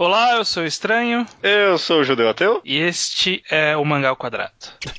Olá, eu sou o Estranho. Eu sou o Judeu Ateu. E este é o Mangá ao Quadrado.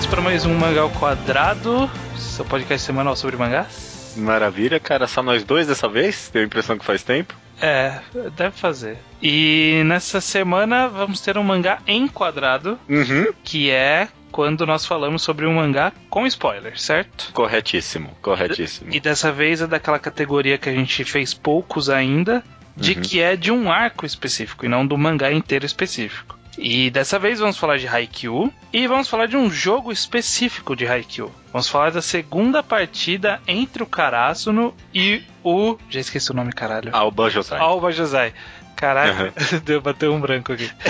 bem-vindos para mais um Mangá ao Quadrado, seu podcast semanal sobre mangás. Maravilha, cara. Só nós dois dessa vez? Tenho a impressão que faz tempo. É, deve fazer. E nessa semana vamos ter um mangá enquadrado, Uhum. que é quando nós falamos sobre um mangá com spoiler, certo? Corretíssimo, corretíssimo. E dessa vez é daquela categoria que a gente fez poucos ainda, de Uhum. que é de um arco específico e não do mangá inteiro específico. E dessa vez vamos falar de Haikyuu e vamos falar de um jogo específico de Haikyuu. Vamos falar da segunda partida entre o Karasuno e o. Já esqueci o nome, caralho. Alba Josai. Alba Josai. Caralho, Uhum. deu bateu um branco aqui.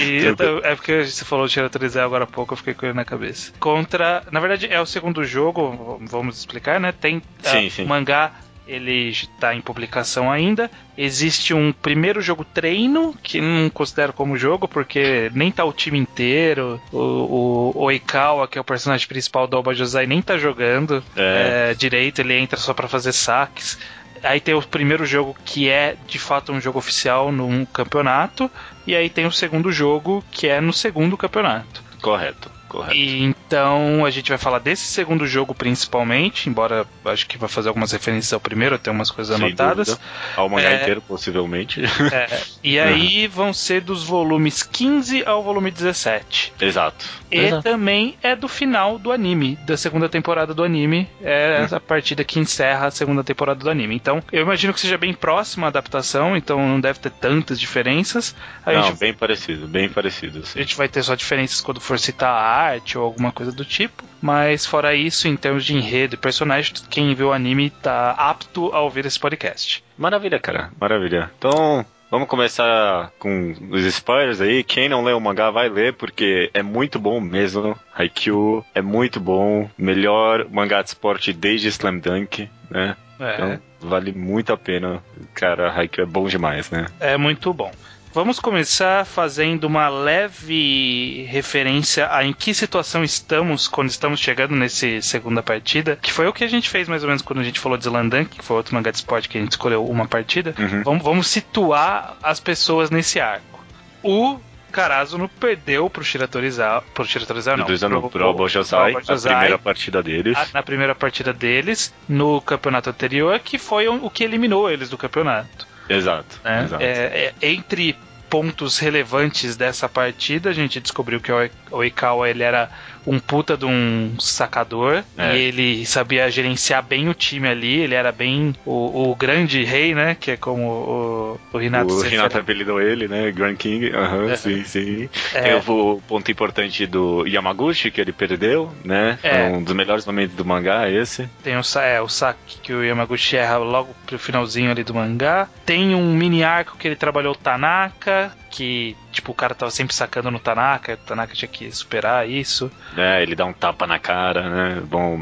E eu é porque você falou de Shiratorizawa agora há pouco, eu fiquei com ele na cabeça. Contra. Na verdade, é o segundo jogo, vamos explicar, né? Tem Sim, ah, sim. o mangá. Ele está em publicação ainda. Existe um primeiro jogo treino, que não considero como jogo, porque nem tá o time inteiro. O, o Oikawa, que é o personagem principal do Alba Josai, nem tá jogando É. é, direito, ele entra só pra fazer saques. Aí tem o primeiro jogo que é de fato um jogo oficial num campeonato, e aí tem o segundo jogo que é no segundo campeonato. Correto, correto. E então a gente vai falar desse segundo jogo principalmente, embora acho que vai fazer algumas referências ao primeiro, tem umas coisas Sem anotadas. dúvida. Ao mangá É. inteiro, possivelmente. É, e aí vão ser dos volumes 15 ao volume 17. Exato. E Exato. também é do final do anime, da segunda temporada do anime. É essa partida que encerra a segunda temporada do anime. Então, eu imagino que seja bem próxima a adaptação, então não deve ter tantas diferenças. A, Não, gente, bem parecido, bem parecido. a Sim. gente vai ter só diferenças quando for citar a arte ou alguma coisa do tipo. Mas, fora isso, em termos de enredo e personagem, quem viu o anime tá apto a ouvir esse podcast. Maravilha, cara, maravilha. Então, vamos começar com os spoilers aí. Quem não leu o mangá vai ler, porque é muito bom mesmo. Haikyuu é muito bom. Melhor mangá de esporte desde Slam Dunk, né? É, Então, vale muito a pena. Cara, Haikyuu é bom demais, né? é muito bom. Vamos começar fazendo uma leve referência a em que situação estamos quando estamos chegando nesse segunda partida, que foi o que a gente fez mais ou menos quando a gente falou de Slandan, que foi outro mangá de esporte que a gente escolheu uma partida. Uhum. Vamos, vamos situar as pessoas nesse arco. O Karazuno perdeu pro Shiratorizawa, pro Shiratorizawa não, pro- pro pro a Josai. primeira partida deles. a- na primeira partida deles no campeonato anterior, que foi o que eliminou eles do campeonato Exato, né? exato. É, é, entre pontos relevantes dessa partida, a gente descobriu que o Oikawa ele era um puta de um sacador É. e ele sabia gerenciar bem o time ali, ele era bem o, o grande rei, né? Que é como o, o Renato o Renato apelidou ele, né? Grand King. Aham, É. sim, sim. É. Tem o ponto importante do Yamaguchi, que ele perdeu, né? É. Um dos melhores momentos do mangá, esse. Tem o, é, o saque que o Yamaguchi erra logo pro finalzinho ali do mangá. Tem um mini arco que ele trabalhou o Tanaka, que tipo o cara tava sempre sacando no Tanaka, o Tanaka tinha que superar isso. né? Ele dá um tapa na cara, né? Bom,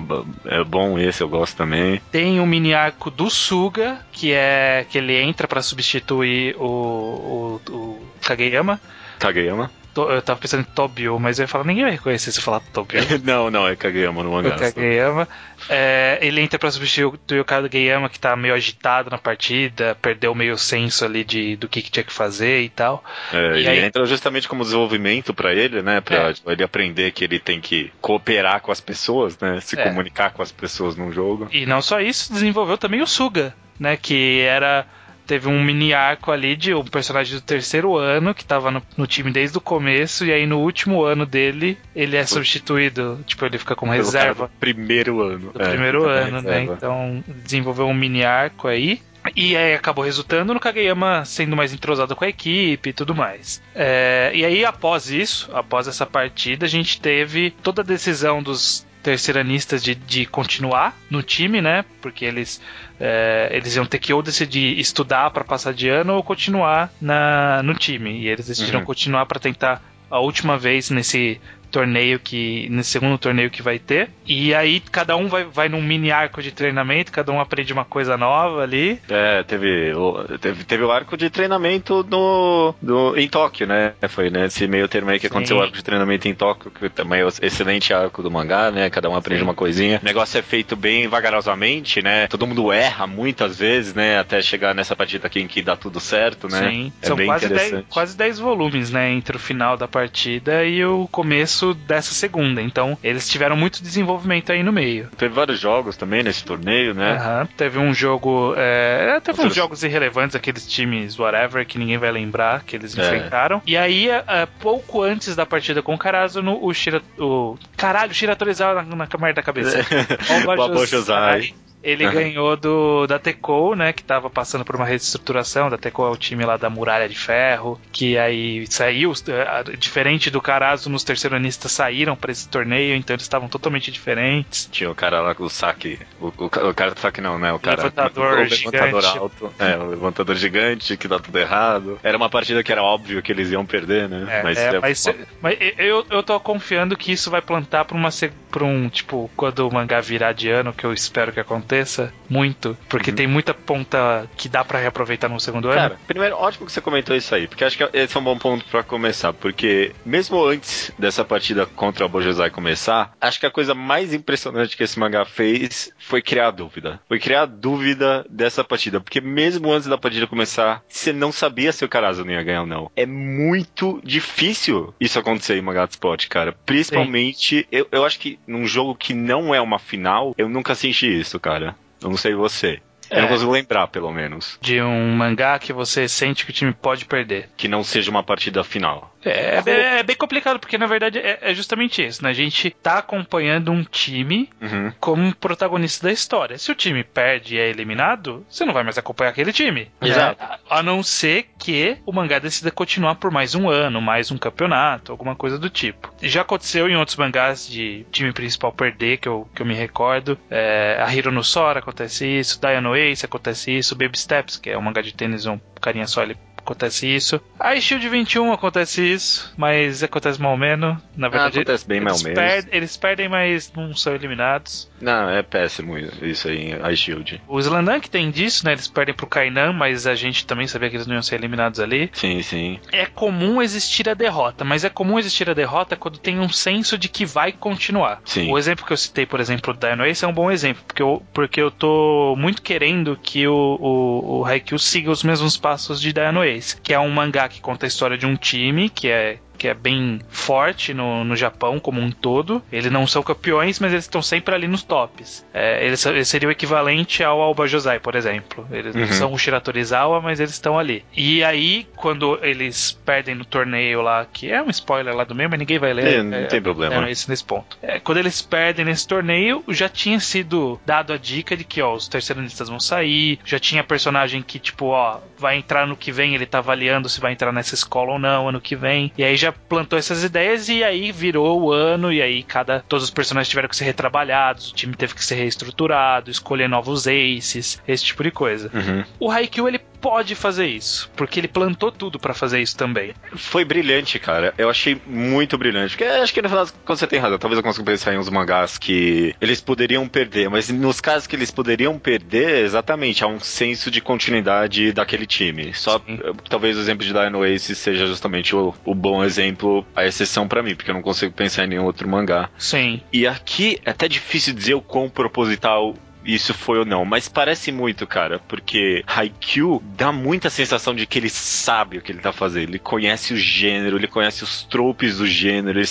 é bom esse, eu gosto também. Tem um mini arco do Suga, que é que ele entra pra substituir o, o, o Kageyama. Kageyama? To- Eu tava pensando em Tobio, mas eu ia falar, ninguém vai reconhecer se eu falar Tobio. não, não, é Kageyama no mangá. Kageyama. É, ele entra pra substituir o Kageyama, que tá meio agitado na partida, perdeu meio senso ali de, do que, que tinha que fazer e tal. É, E ele aí- entra justamente como desenvolvimento pra ele, né? Pra É. tipo, ele aprender que ele tem que cooperar com as pessoas, né? Se É. comunicar com as pessoas num jogo. E não só isso, desenvolveu também o Suga, né? Que era. Teve um mini arco ali de um personagem do terceiro ano que tava no, no time desde o começo, e aí no último ano dele ele é substituído. Tipo, ele fica como reserva primeiro ano. do É, primeiro ano, né? Então desenvolveu um mini arco aí. E aí acabou resultando no Kageyama sendo mais entrosado com a equipe e tudo mais. É, e aí, após isso, após essa partida, a gente teve toda a decisão dos terceiranistas de, de continuar no time, né? Porque eles, é, eles iam ter que ou decidir estudar para passar de ano ou continuar na, no time. E eles decidiram Uhum. continuar para tentar a última vez nesse torneio que. nesse segundo torneio que vai ter. E aí cada um vai, vai num mini arco de treinamento, cada um aprende uma coisa nova ali. É, teve o, teve, teve o arco de treinamento no, no, em Tóquio, né? Foi nesse meio termo aí que Sim. aconteceu o arco de treinamento em Tóquio, que também é um excelente arco do mangá, né? Cada um aprende Sim. uma coisinha. O negócio é feito bem vagarosamente, né? Todo mundo erra muitas vezes, né? Até chegar nessa partida aqui em que dá tudo certo, né? Sim, é são quase interessante. 10, quase 10 volumes, né? Entre o final da partida e o começo começo dessa segunda. Então, eles tiveram muito desenvolvimento aí no meio. Teve vários jogos também nesse torneio, né? Uhum. Teve um jogo. É, teve uns jogos irrelevantes, aqueles times whatever, que ninguém vai lembrar, que eles é. enfrentaram. E aí, é, pouco antes da partida com o Karazuno, o Shira. O... Caralho, o Shira na, na câmera da cabeça. o Babojosai ele uhum. ganhou do da Teco, né, que tava passando por uma reestruturação. Da Teco é o time lá da Muralha de Ferro, que aí saiu, eh, diferente do Carazo, nos terceiranistas saíram para esse torneio, então eles estavam totalmente diferentes. Tinha o cara lá com o saque, o, o, o cara do saque não, né, o cara levantador, o, levantador alto, é, o levantador gigante que dá tudo errado. Era uma partida que era óbvio que eles iam perder, né? É, mas, é, é mas, mas, eu, eu tô confiando que isso vai plantar pra uma pra um tipo quando o mangá virar de ano, que eu espero que aconteça aconteça muito, porque uhum. tem muita ponta que dá para reaproveitar no segundo Cara, ano. Cara, primeiro, ótimo que você comentou isso aí, porque acho que esse é um bom ponto para começar, porque mesmo antes dessa partida contra o Bojosai começar, acho que a coisa mais impressionante que esse mangá fez foi criar a dúvida. Foi criar a dúvida dessa partida, porque mesmo antes da partida começar, você não sabia se o Karazo ia ganhar ou não. É muito difícil isso acontecer em mangá de spot, cara. Principalmente, eu, eu acho que num jogo que não é uma final, eu nunca senti isso, cara. Eu não sei você. Eu não é. consigo lembrar, pelo menos. De um mangá que você sente que o time pode perder. Que não seja uma partida final. É, é, é, bem complicado, porque na verdade é, é, justamente isso, né? A gente tá acompanhando um time uhum. como protagonista da história. Se o time perde e é eliminado, você não vai mais acompanhar aquele time. Exato. Né? A não ser que o mangá decida continuar por mais um ano, mais um campeonato, alguma coisa do tipo. Já aconteceu em outros mangás de time principal perder, que eu, que eu me recordo. É, a Hiro no Sora acontece isso, Ace acontece isso, Baby Steps, que é um mangá de tênis, um carinha só, ele acontece isso. A Shield 21 acontece isso, mas acontece mal menos. Na ah, verdade, ah, acontece bem mal menos. Eles perdem, mas não são eliminados. Não, é péssimo isso aí, a Shield. O Slandank tem disso, né? Eles perdem pro Kainan, mas a gente também sabia que eles não iam ser eliminados ali. Sim, sim. É comum existir a derrota, mas é comum existir a derrota quando tem um senso de que vai continuar. Sim. O exemplo que eu citei, por exemplo, do Dino Ace é um bom exemplo, porque eu, porque eu tô muito querendo que o, o, o Haikyuu siga os mesmos passos de Dino Ace que é um mangá que conta a história de um time que é que é bem forte no, no Japão como um todo. Eles não são campeões, mas eles estão sempre ali nos tops. É, eles, eles seriam o equivalente ao Alba Josai, por exemplo. Eles uhum. não são o Shiratorizawa, mas eles estão ali. E aí, quando eles perdem no torneio lá, que é um spoiler lá do meio, mas ninguém vai ler. É, não tem problema. É, esse nesse ponto. É, quando eles perdem nesse torneio, já tinha sido dado a dica de que, ó, os terceiristas vão sair, já tinha personagem que, tipo, ó, vai entrar no que vem, ele tá avaliando se vai entrar nessa escola ou não ano que vem. E aí já plantou essas ideias e aí virou o ano e aí cada todos os personagens tiveram que ser retrabalhados, o time teve que ser reestruturado, escolher novos aces, esse tipo de coisa. Uhum. O Haikyuu ele pode fazer isso, porque ele plantou tudo para fazer isso também. Foi brilhante, cara. Eu achei muito brilhante. Porque acho que no final, quando você tem razão, talvez eu consiga pensar em uns mangás que eles poderiam perder, mas nos casos que eles poderiam perder, exatamente, há um senso de continuidade daquele time. Só Sim. talvez o exemplo de Dino Ace seja justamente o, o bom exemplo, a exceção para mim, porque eu não consigo pensar em nenhum outro mangá. Sim. E aqui é até difícil dizer o quão proposital isso foi ou não, mas parece muito, cara, porque Haikyuu dá muita sensação de que ele sabe o que ele tá fazendo, ele conhece o gênero, ele conhece os tropes do gênero, ele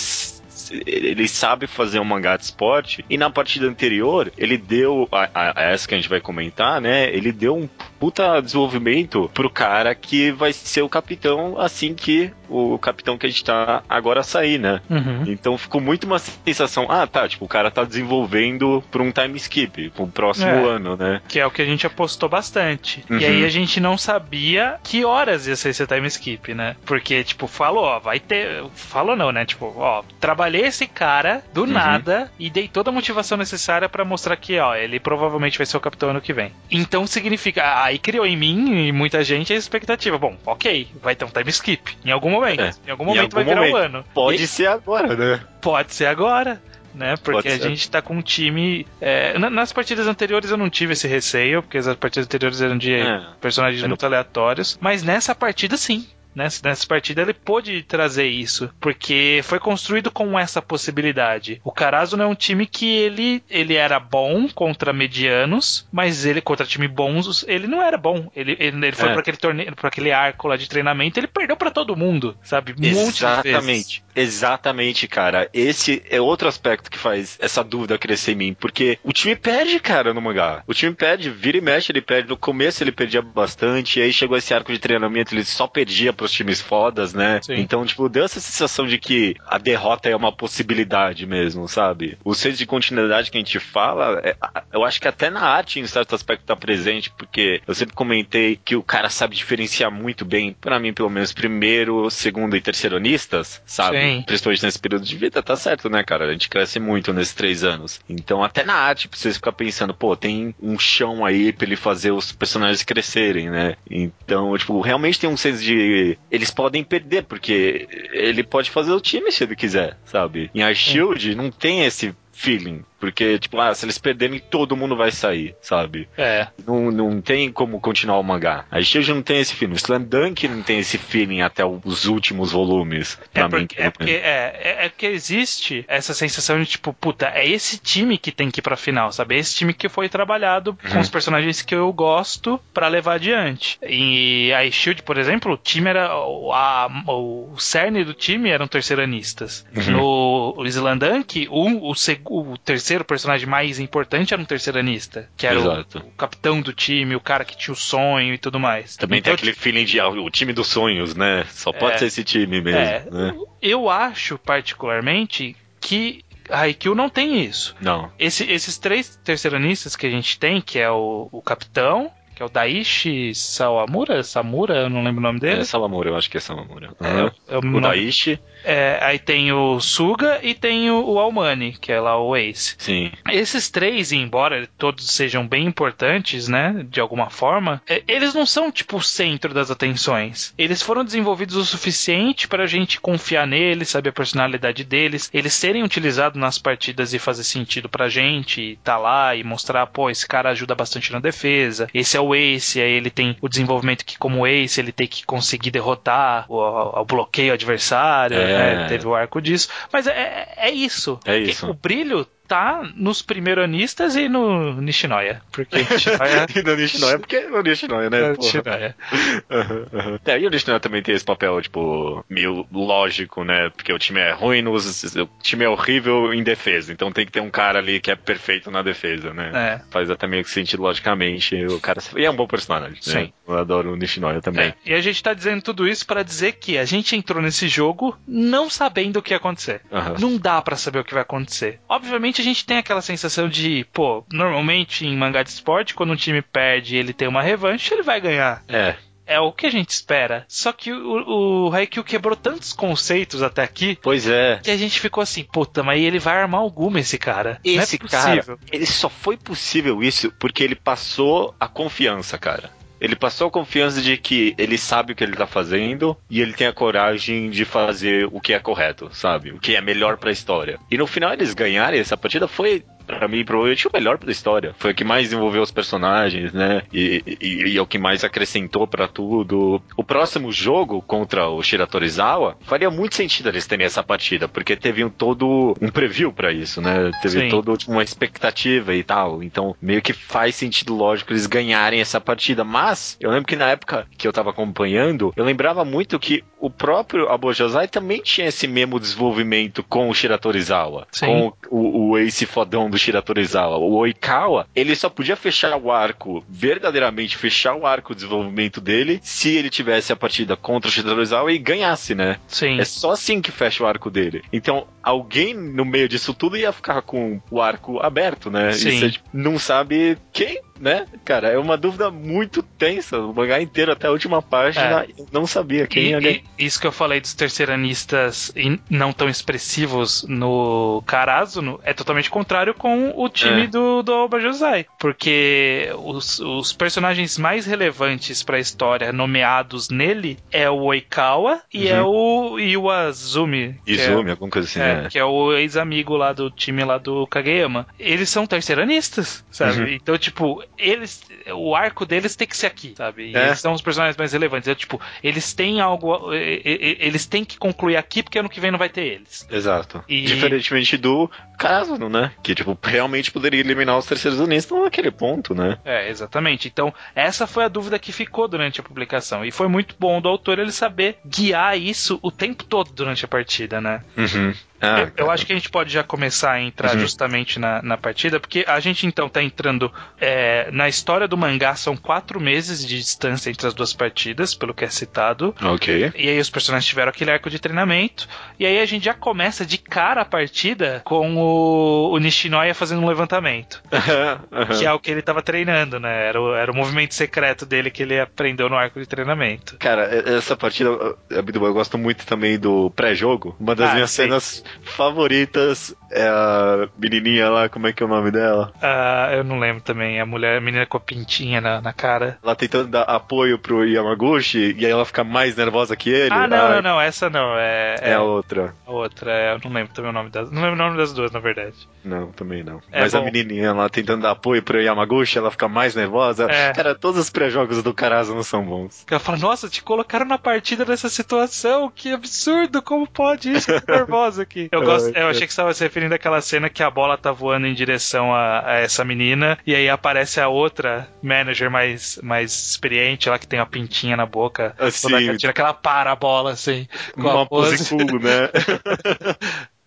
ele sabe fazer um mangá de esporte. E na partida anterior, ele deu, a, a, essa que a gente vai comentar, né? Ele deu um puta desenvolvimento pro cara que vai ser o capitão assim que o capitão que a gente tá agora sair, né? Uhum. Então ficou muito uma sensação, ah, tá, tipo, o cara tá desenvolvendo pra um time skip, pro próximo é, ano, né? Que é o que a gente apostou bastante. Uhum. E aí a gente não sabia que horas ia ser esse time skip, né? Porque, tipo, falou, ó, vai ter. Falou não, né? Tipo, ó, trabalhei esse cara do uhum. nada e dei toda a motivação necessária para mostrar que, ó, ele provavelmente vai ser o capitão ano que vem. Então significa, aí criou em mim e muita gente a expectativa. Bom, ok, vai ter um time skip. Em algum momento. É. Em algum momento em algum vai virar um ano. Pode e... ser agora, né? Pode ser agora né? Porque a gente tá com um time. É, nas partidas anteriores eu não tive esse receio, porque as partidas anteriores eram de é, personagens muito aleatórios. Mas nessa partida, sim nessa, nessa partida ele pôde trazer isso, porque foi construído com essa possibilidade. O Carazo não é um time que ele, ele era bom contra medianos, mas ele contra time bons, ele não era bom. Ele, ele, ele foi é. para aquele torneio, para aquele arco lá de treinamento, ele perdeu para todo mundo, sabe? Um Exatamente. Exatamente, cara. Esse é outro aspecto que faz essa dúvida crescer em mim, porque o time perde, cara, no mangá. O time perde, vira e mexe, ele perde. No começo ele perdia bastante, aí chegou esse arco de treinamento, ele só perdia pro times fodas, né? Sim. Então, tipo, deu essa sensação de que a derrota é uma possibilidade mesmo, sabe? O senso de continuidade que a gente fala, é, eu acho que até na arte, em certo aspecto, tá presente, porque eu sempre comentei que o cara sabe diferenciar muito bem, para mim, pelo menos, primeiro, segundo e terceironistas, sabe? Sim. Principalmente nesse período de vida, tá certo, né, cara? A gente cresce muito nesses três anos. Então, até na arte, pra vocês ficar pensando, pô, tem um chão aí pra ele fazer os personagens crescerem, né? Então, tipo, realmente tem um senso de eles podem perder, porque ele pode fazer o time se ele quiser, sabe? Em a Shield não tem esse feeling. Porque, tipo, ah, se eles perderem, todo mundo vai sair, sabe? É. Não, não tem como continuar o mangá. A Shield não tem esse feeling. O Slam Dunk não tem esse feeling até os últimos volumes. É porque, é, porque é, é, é, que existe essa sensação de, tipo, puta, é esse time que tem que ir pra final, sabe? É esse time que foi trabalhado uhum. com os personagens que eu gosto para levar adiante. E a Shield, por exemplo, o time era. A, o cerne do time eram terceiranistas. Uhum. No Slam Dunk, o, o, o terceiro terceiro personagem mais importante era um terceiranista, que era o, o, capitão do time, o cara que tinha o sonho e tudo mais. Também então, tem aquele feeling de ah, o time dos sonhos, né? Só pode é, ser esse time mesmo. É, né? Eu acho, particularmente, que a Haikyuu não tem isso. Não. Esse, esses três terceiranistas que a gente tem, que é o, o capitão, que é o Daishi Sawamura, Samura, eu não lembro o nome dele. É Sawamura, eu acho que é Sawamura. Uhum. É, é o, o Daishi. É, aí tem o Suga e tem o, o Almani, que é lá o Ace. Sim. Esses três, embora todos sejam bem importantes, né, de alguma forma, é, eles não são tipo o centro das atenções. Eles foram desenvolvidos o suficiente para a gente confiar neles, saber a personalidade deles, eles serem utilizados nas partidas e fazer sentido pra gente, e tá lá e mostrar, pô, esse cara ajuda bastante na defesa. Esse é o Ace, aí ele tem o desenvolvimento que como Ace ele tem que conseguir derrotar o, o bloqueio adversário. É. Né? Teve o arco disso. Mas é, é, é isso. É isso. O brilho tá nos primeiranistas e no Nishinoya. Porque Nishinoya... e no Nishinoya, porque no Nishinoya, né? No Nishinoya. Uhum, uhum. É, e o Nishinoya também tem esse papel, tipo, meio lógico, né? Porque o time é ruim, nos, o time é horrível em defesa, então tem que ter um cara ali que é perfeito na defesa, né? É. Faz até meio que sentido logicamente. O cara... E é um bom personagem, né? Sim. Eu adoro o Nishinoya também. É. E a gente tá dizendo tudo isso para dizer que a gente entrou nesse jogo não sabendo o que ia acontecer. Uhum. Não dá para saber o que vai acontecer. Obviamente a gente tem aquela sensação de, pô, normalmente em mangá de esporte, quando um time perde e ele tem uma revanche, ele vai ganhar. É é o que a gente espera. Só que o, o Haikyuu quebrou tantos conceitos até aqui. Pois é. Que a gente ficou assim, puta, mas ele vai armar alguma esse cara. Esse é cara, ele só foi possível isso porque ele passou a confiança, cara. Ele passou a confiança de que ele sabe o que ele tá fazendo e ele tem a coragem de fazer o que é correto, sabe? O que é melhor para a história. E no final eles ganharem essa partida foi para mim, provavelmente o melhor da história. Foi o que mais desenvolveu os personagens, né? E, e, e é o que mais acrescentou para tudo. O próximo jogo contra o Shiratorizawa faria muito sentido eles terem essa partida, porque teve um todo um preview para isso, né? Teve Sim. todo tipo, uma expectativa e tal. Então, meio que faz sentido lógico eles ganharem essa partida. Mas, eu lembro que na época que eu tava acompanhando, eu lembrava muito que o próprio Abojazai também tinha esse mesmo desenvolvimento com o Shiratorizawa. Sim. Com o, o Ace fodão do do Shiratorizawa. O Oikawa, ele só podia fechar o arco, verdadeiramente fechar o arco de desenvolvimento dele, se ele tivesse a partida contra o Shiratorizawa e ganhasse, né? Sim. É só assim que fecha o arco dele. Então, alguém no meio disso tudo ia ficar com o arco aberto, né? Sim. E você não sabe quem né, cara, é uma dúvida muito tensa. O mangá inteiro, até a última página, é. não sabia quem e, ia ganhar. Isso que eu falei dos terceiranistas não tão expressivos no Karazuno é totalmente contrário com o time é. do, do Oba Josai. Porque os, os personagens mais relevantes para a história nomeados nele é o Oikawa e é uhum. é o Iwazumi. Izumi, é, alguma coisa assim, é, né? Que é o ex-amigo lá do time lá do Kageyama. Eles são terceiranistas, sabe? Uhum. Então, tipo, eles. O arco deles tem que ser aqui, sabe? E é. eles são os personagens mais relevantes. É, tipo, eles têm algo. Eles têm que concluir aqui porque ano que vem não vai ter eles. Exato. E... Diferentemente do caso, né? Que, tipo, realmente poderia eliminar os terceiros unistas naquele ponto, né? É, exatamente. Então, essa foi a dúvida que ficou durante a publicação. E foi muito bom do autor ele saber guiar isso o tempo todo durante a partida, né? Uhum. Ah, eu, eu, acho que a gente pode já começar a entrar uhum. justamente na, na partida, porque a gente então tá entrando é, na história do mangá, são quatro meses de distância entre as duas partidas, pelo que é citado. Ok. E aí os personagens tiveram aquele arco de treinamento, e aí a gente já começa de cara a partida com o, o Nishinoya fazendo um levantamento. Uhum. Que é o que ele tava treinando, né? Era o, era o movimento secreto dele que ele aprendeu no arco de treinamento. Cara, essa partida, eu gosto muito também do pré-jogo. Uma das ah, minhas sim. cenas favoritas é a menininha lá, como é que é o nome dela? Uh, eu não lembro também, a mulher, a menina com a pintinha na, na cara. Ela tentando dar apoio pro Yamaguchi e aí ela fica mais nervosa que ele. Ah, não, não, não, essa não, é... É, é a outra. A outra, é, eu não lembro também o nome das... Não lembro o nome das duas, na verdade. Não, também não. É Mas bom. a menininha lá tentando dar apoio pro Yamaguchi, ela fica mais nervosa. É. Cara, todos os pré-jogos do Karaza não são bons. Ela fala, nossa, te colocaram na partida nessa situação, que absurdo, como pode isso? Nervosa aqui. Eu, gosto, eu achei que você estava se referindo àquela cena que a bola tá voando em direção a, a, essa menina e aí aparece a outra manager mais, mais experiente, lá que tem uma pintinha na boca. Assim. Tira que ela para a bola, assim. Com uma pose cool, né?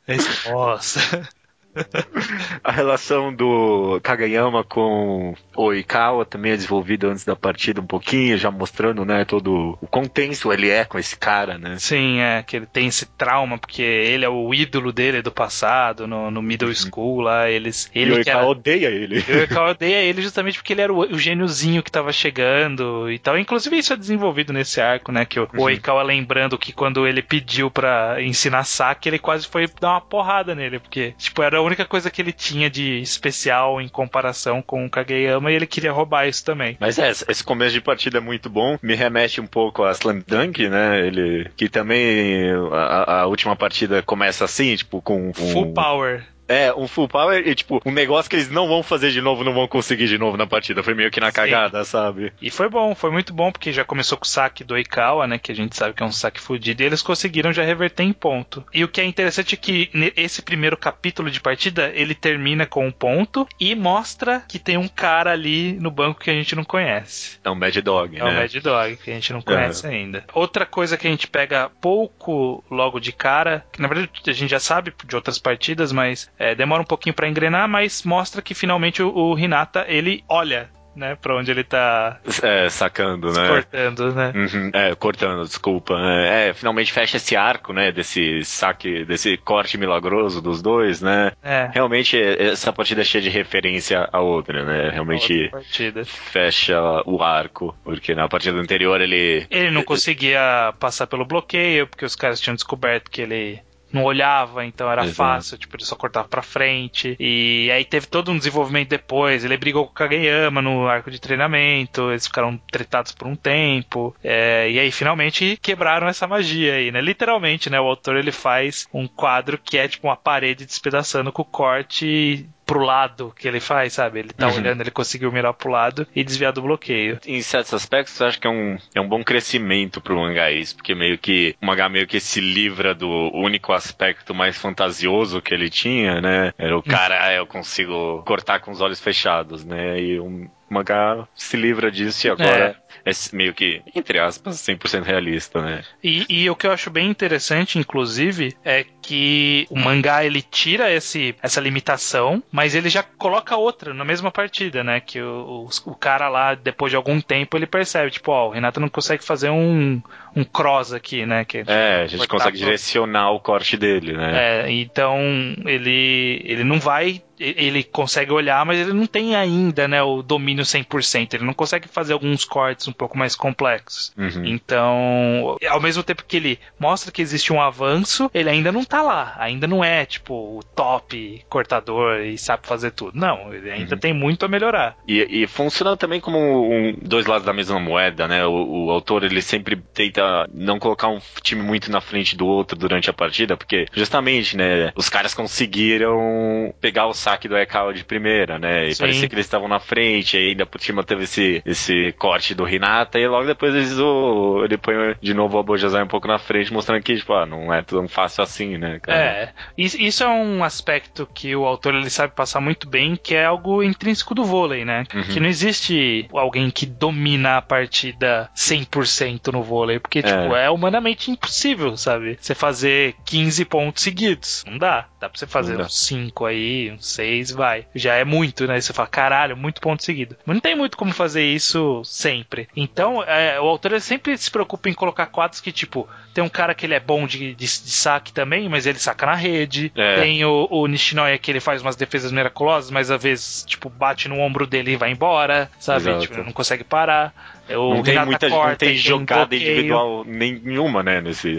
Nossa. a relação do Kagayama com o Oikawa também é desenvolvida antes da partida um pouquinho, já mostrando, né, todo o quão tenso ele é com esse cara, né? Sim, é, que ele tem esse trauma, porque ele é o ídolo dele do passado, no, no middle uhum. school lá, eles... Ele e o Oikawa era... odeia ele. E o Oikawa odeia ele justamente porque ele era o, o gêniozinho que tava chegando e tal. Inclusive isso é desenvolvido nesse arco, né, que o, uhum. o Oikawa lembrando que quando ele pediu para ensinar saque, ele quase foi dar uma porrada nele, porque, tipo, era a única coisa que ele tinha de especial em comparação com o Kageyama e ele queria roubar isso também. Mas é, esse começo de partida é muito bom, me remete um pouco a Slam Dunk, né? Ele que também a, a última partida começa assim, tipo com um, full power. É, um full power e, tipo, um negócio que eles não vão fazer de novo, não vão conseguir de novo na partida. Foi meio que na Sim. cagada, sabe? E foi bom, foi muito bom, porque já começou com o saque do Ikawa, né? Que a gente sabe que é um saque fudido, e eles conseguiram já reverter em ponto. E o que é interessante é que esse primeiro capítulo de partida, ele termina com um ponto e mostra que tem um cara ali no banco que a gente não conhece. É um Mad Dog, é né? É um Mad Dog, que a gente não conhece é. ainda. Outra coisa que a gente pega pouco logo de cara, que na verdade a gente já sabe de outras partidas, mas é, demora um pouquinho para engrenar, mas mostra que finalmente o, o Hinata ele olha né, pra onde ele tá. É, sacando, né? Cortando, né? Uhum, é, cortando, desculpa. É, é, finalmente fecha esse arco, né, desse saque, desse corte milagroso dos dois, né? É. Realmente, essa partida é cheia de referência a outra, né? Realmente fecha o arco, porque na partida anterior ele. Ele não conseguia passar pelo bloqueio, porque os caras tinham descoberto que ele não olhava, então era Exato. fácil, tipo, ele só cortava pra frente. E aí teve todo um desenvolvimento depois. Ele brigou com o Kageyama no arco de treinamento, eles ficaram tretados por um tempo. É, e aí finalmente quebraram essa magia aí, né? Literalmente, né? O autor ele faz um quadro que é tipo uma parede despedaçando com o corte pro lado que ele faz, sabe? Ele tá uhum. olhando, ele conseguiu mirar pro lado e desviar do bloqueio. Em certos aspectos, eu acho que é um, é um bom crescimento pro mangá isso, porque meio que o mangá meio que se livra do único aspecto mais fantasioso que ele tinha, né? Era o cara, ah, eu consigo cortar com os olhos fechados, né? E um mangá se livra disso e agora é, é meio que, entre aspas, 100% realista, né? E, e, o que eu acho bem interessante, inclusive, é que o mangá ele tira esse, essa limitação, mas ele já coloca outra na mesma partida, né? Que o, o, o cara lá, depois de algum tempo, ele percebe, tipo, ó, o Renato não consegue fazer um, um cross aqui, né? Que, é, a gente consegue pro... direcionar o corte dele, né? É, então ele, ele não vai ele consegue olhar, mas ele não tem ainda, né, o domínio 100%. Ele não consegue fazer alguns cortes um pouco mais complexos. Uhum. Então, ao mesmo tempo que ele mostra que existe um avanço, ele ainda não tá lá. Ainda não é, tipo, o top cortador e sabe fazer tudo. Não, ele ainda uhum. tem muito a melhorar. E, e, funciona também como um, dois lados da mesma moeda, né? O, o, autor, ele sempre tenta não colocar um time muito na frente do outro durante a partida, porque justamente, né, os caras conseguiram pegar o saque do Ekawa de primeira, né? E Sim. parecia que eles estavam na frente, e ainda por cima teve esse, esse corte do Hinata, e logo depois eles, o, ele põe de novo o Bojazai um pouco na frente, mostrando que, tipo, ah, não é tão fácil assim, né, cara? É, isso é um aspecto que o autor ele sabe passar muito bem, que é algo intrínseco do vôlei, né? Uhum. Que não existe alguém que domina a partida 100% no vôlei, porque, é. tipo, é humanamente impossível, sabe? Você fazer 15 pontos seguidos. Não dá. Dá pra você fazer uns 5 aí, uns 6, vai. Já é muito, né? Você fala, caralho, muito ponto seguido. Mas não tem muito como fazer isso sempre. Então, é, o autor sempre se preocupa em colocar quadros que, tipo, tem um cara que ele é bom de, de, de saque também, mas ele saca na rede. É. Tem o, o Nishinoya que ele faz umas defesas miraculosas, mas às vezes, tipo, bate no ombro dele e vai embora, sabe? Tipo, não consegue parar. O não tem muita corta, não tem jogada bloqueio. individual nenhuma, né, nesse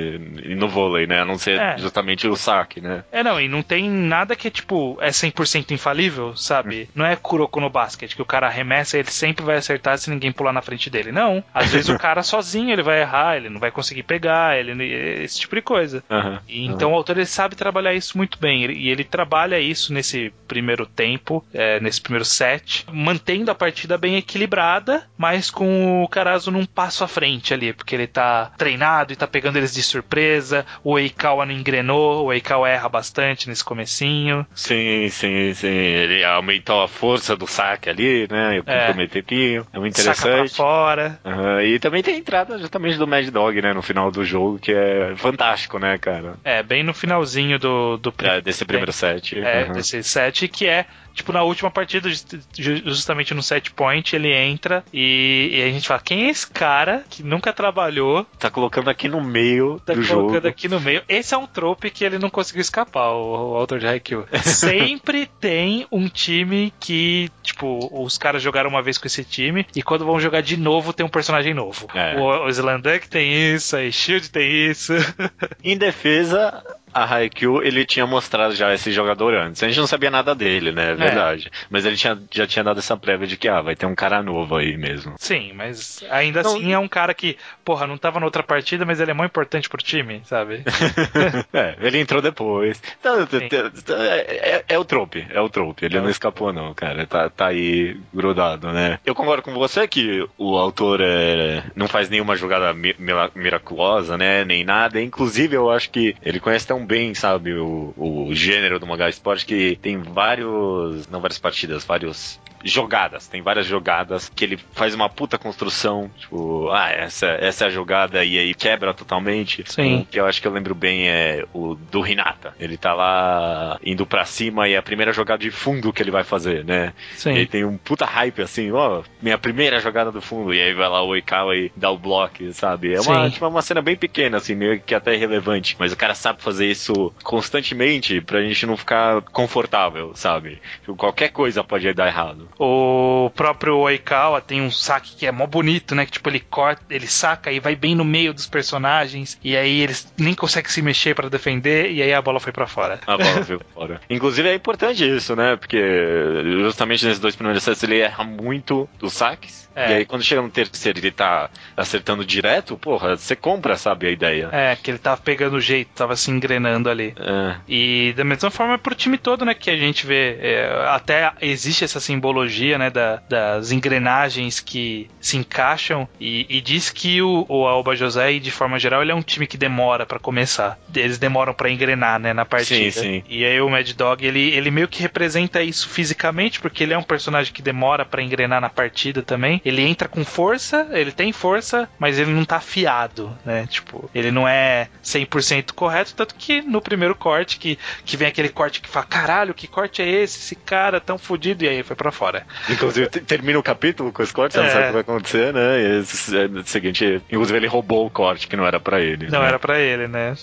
no vôlei, né, a não ser é. justamente o saque, né? É, não, e não tem nada que tipo é 100% infalível, sabe? Hum. Não é Kuroko no basquete que o cara arremessa e ele sempre vai acertar se ninguém pular na frente dele. Não, às vezes o cara sozinho ele vai errar, ele não vai conseguir pegar, ele esse tipo de coisa. Uhum, e, então uhum. o autor ele sabe trabalhar isso muito bem e ele trabalha isso nesse primeiro tempo, é, nesse primeiro set, mantendo a partida bem equilibrada, mas com o Carazo num passo à frente ali, porque ele tá treinado e tá pegando eles de surpresa. O Eikawa não engrenou, o Eikawa erra bastante nesse comecinho. Sim, sim, sim. Ele aumentou a força do saque ali, né? O é. comprometedinho. É muito interessante. Saca pra fora. Uhum. E também tem a entrada justamente do Mad Dog, né? No final do jogo, que é fantástico, né, cara? É, bem no finalzinho do, do é, desse primeiro set. É, uhum. desse set, que é tipo, na última partida, justamente no set point, ele entra e, e, a gente fala: quem é esse cara que nunca trabalhou? Tá colocando aqui no meio tá do jogo. Tá colocando aqui no meio. Esse é um trope que ele não conseguiu escapar, o, o autor de Haikyuu. Sempre tem um time que, tipo, os caras jogaram uma vez com esse time e quando vão jogar de novo tem um personagem novo. É. O, o Slanduck tem isso, a Shield tem isso. em defesa, a Haikyuu, ele tinha mostrado já esse jogador antes. A gente não sabia nada dele, né? É verdade. É. Mas ele tinha, já tinha dado essa prévia de que, ah, vai ter um cara novo aí mesmo. Sim, mas ainda não... assim é um cara que, porra, não tava na outra partida, mas ele é muito importante pro time, sabe? é, ele entrou depois. Então, é, é, é, o trope, é o trope. Ele é não escapou, não, cara. Tá, tá aí grudado, né? Eu concordo com você que o autor é, não faz nenhuma jogada miraculosa, né? Nem nada. Inclusive, eu acho que ele conhece tão bem, sabe, o, o gênero do mangá esporte que tem vários, não várias partidas, vários jogadas. Tem várias jogadas que ele faz uma puta construção, tipo, ah, essa, essa é a jogada e aí quebra totalmente. Sim. Que eu acho que eu lembro bem é o do Hinata. Ele tá lá indo pra cima e é a primeira jogada de fundo que ele vai fazer, né? Sim. Ele tem um puta hype assim, ó, oh, minha primeira jogada do fundo. E aí vai lá o Oikawa e dá o bloco, sabe? É uma, tipo, uma cena bem pequena, assim, meio que até irrelevante. Mas o cara sabe fazer isso constantemente pra gente não ficar confortável, sabe? Tipo, qualquer coisa pode dar errado. O próprio Oikawa tem um saque que é mó bonito, né? Que tipo, ele corta, ele saca e vai bem no meio dos personagens. E aí eles nem conseguem se mexer para defender. E aí a bola foi para fora. A bola foi pra fora. Inclusive é importante isso, né? Porque justamente nesses dois primeiros sets ele erra muito os saques. É. E aí quando chega no terceiro ele tá acertando direto, porra, você compra, sabe, a ideia. É, que ele tava pegando o jeito, tava se engrenando ali. É. E da mesma forma pro time todo, né, que a gente vê, é, até existe essa simbologia, né, da, das engrenagens que se encaixam e, e diz que o, o Alba José, de forma geral, ele é um time que demora para começar. Eles demoram para engrenar, né, na partida. Sim, sim. E aí o Mad Dog, ele, ele meio que representa isso fisicamente, porque ele é um personagem que demora para engrenar na partida também ele entra com força, ele tem força, mas ele não tá afiado, né? Tipo, ele não é 100% correto, tanto que no primeiro corte, que, que vem aquele corte que fala, caralho, que corte é esse? Esse cara tão fodido, e aí foi para fora. Hora. Inclusive, termina o capítulo com esse corte, você é. não sabe o que vai acontecer, né? E esse, é, no seguinte, inclusive ele roubou o corte, que não era para ele. Não né? era para ele, né?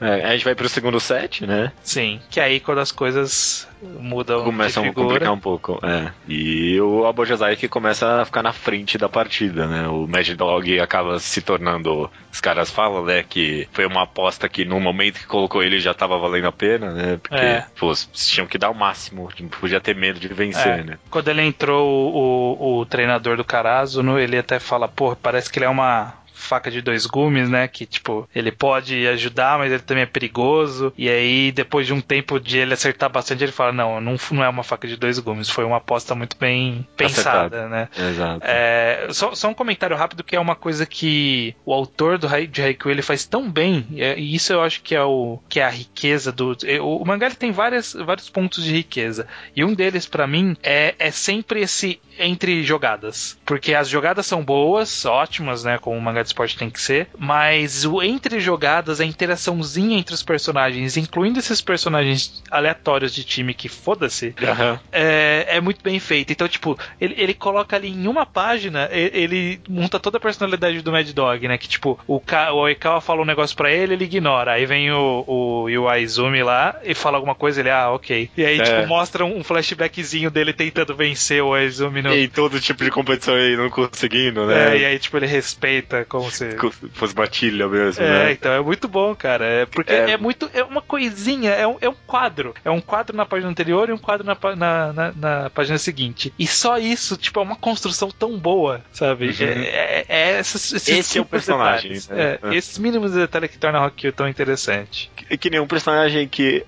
é, a gente vai pro segundo set, né? Sim, que aí quando as coisas mudam Começam a complicar um pouco, é. E o Abojazai que começa a ficar na frente da partida, né? O Mad Dog acaba se tornando... Os caras falam, né, que foi uma aposta que no momento que colocou ele já tava valendo a pena, né? Porque, é. pô, tinham que dar o máximo, não podia ter medo de vencer, é. né? Quando ele entrou, o, o treinador do Carazo, ele até fala, pô, parece que ele é uma faca de dois gumes, né? Que, tipo, ele pode ajudar, mas ele também é perigoso. E aí, depois de um tempo de ele acertar bastante, ele fala: Não, não, não é uma faca de dois gumes, foi uma aposta muito bem pensada, Acertado. né? Exato. É, só, só, um comentário rápido que é uma coisa que o autor do de Haikyuu ele faz tão bem, e isso eu acho que é, o, que é a riqueza do. O, o mangá ele tem várias, vários pontos de riqueza. E um deles, para mim, é, é sempre esse entre jogadas. Porque as jogadas são boas, ótimas, né? Como o mangá de esporte tem que ser. Mas o entre jogadas, a interaçãozinha entre os personagens, incluindo esses personagens aleatórios de time que foda-se, uhum. é, é, muito bem feito. Então, tipo, ele, ele coloca ali em uma página, ele, ele, monta toda a personalidade do Mad Dog, né? Que, tipo, o, Ka, o Oikawa fala um negócio pra ele, ele ignora. Aí vem o, o, o Aizumi lá e fala alguma coisa, ele, ah, ok. E aí, é. tipo, mostra um flashbackzinho dele tentando vencer o Aizumi no, em todo tipo de competição aí, não conseguindo, né? É, e aí, tipo, ele respeita como se. Fosse batilha mesmo, é, né? então é muito bom, cara. É porque é... é, muito. É uma coisinha, é um, é um quadro. É um quadro na página anterior e um quadro na, na, na, na página seguinte. E só isso, tipo, é uma construção tão boa, sabe? Uhum. É, é, é esses, esses Esse é o personagem. Né? É, esses mínimos detalhes que tornam a Rock tão interessante. Que, que nem um personagem que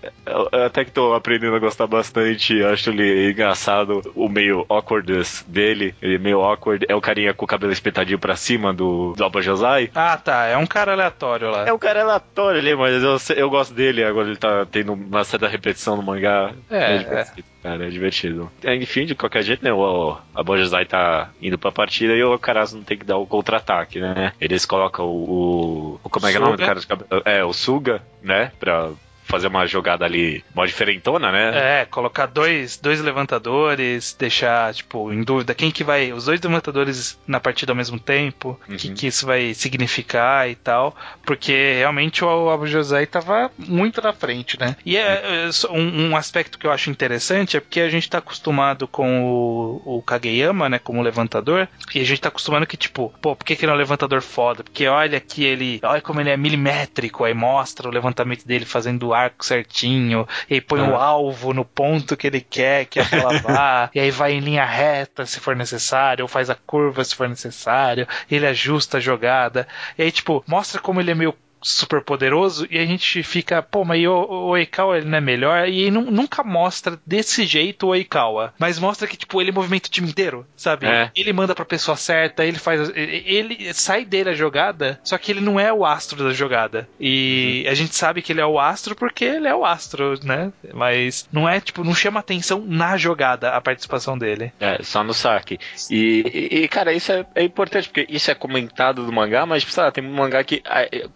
até que tô aprendendo a gostar bastante, acho ele engraçado, o meio awkwardness dele, ele é meio awkward, é o carinha com o cabelo espetadinho pra cima do, do Alba Josai. Ah, tá. É um cara aleatório lá. É um cara aleatório ali, mas eu, eu gosto dele. Agora ele tá tendo uma certa repetição no mangá. É, é cara, é divertido. É, enfim, de qualquer jeito, né, o, a Bojazai tá indo pra partida e o Karasu não tem que dar o contra-ataque, né? Eles colocam o, o como é que é o nome do cara? É, o Suga, né, pra fazer uma jogada ali, uma diferentona, né? É, colocar dois, dois levantadores, deixar, tipo, em dúvida quem que vai. Os dois levantadores na partida ao mesmo tempo, o uhum. que, que isso vai significar e tal. Porque realmente o Abu José tava muito na frente, né? E é, é um, um, aspecto que eu acho interessante é porque a gente tá acostumado com o, o Kageyama, né, como levantador, e a gente tá acostumado que, tipo, pô, por que, que ele é um levantador foda? Porque olha que ele. Olha como ele é milimétrico, aí mostra o levantamento dele fazendo arco certinho, e aí põe o alvo no ponto que ele quer que a bola vá, e aí vai em linha reta se for necessário, ou faz a curva se for necessário, ele ajusta a jogada, e aí, tipo, mostra como ele é meio super poderoso e a gente fica, pô, mas o, o Oikawa ele não é melhor e nunca mostra desse jeito o Oikawa, mas mostra que tipo ele movimenta o time inteiro, sabe? É. Ele manda pra pessoa certa, ele faz ele sai dele a jogada, só que ele não é o astro da jogada. E uhum. a gente sabe que ele é o astro porque ele é o astro, né? Mas não é tipo, não chama atenção na jogada a participação dele. É, só no saque. E, e cara, isso é, é, importante porque isso é comentado do mangá, mas sabe, tem um mangá que é,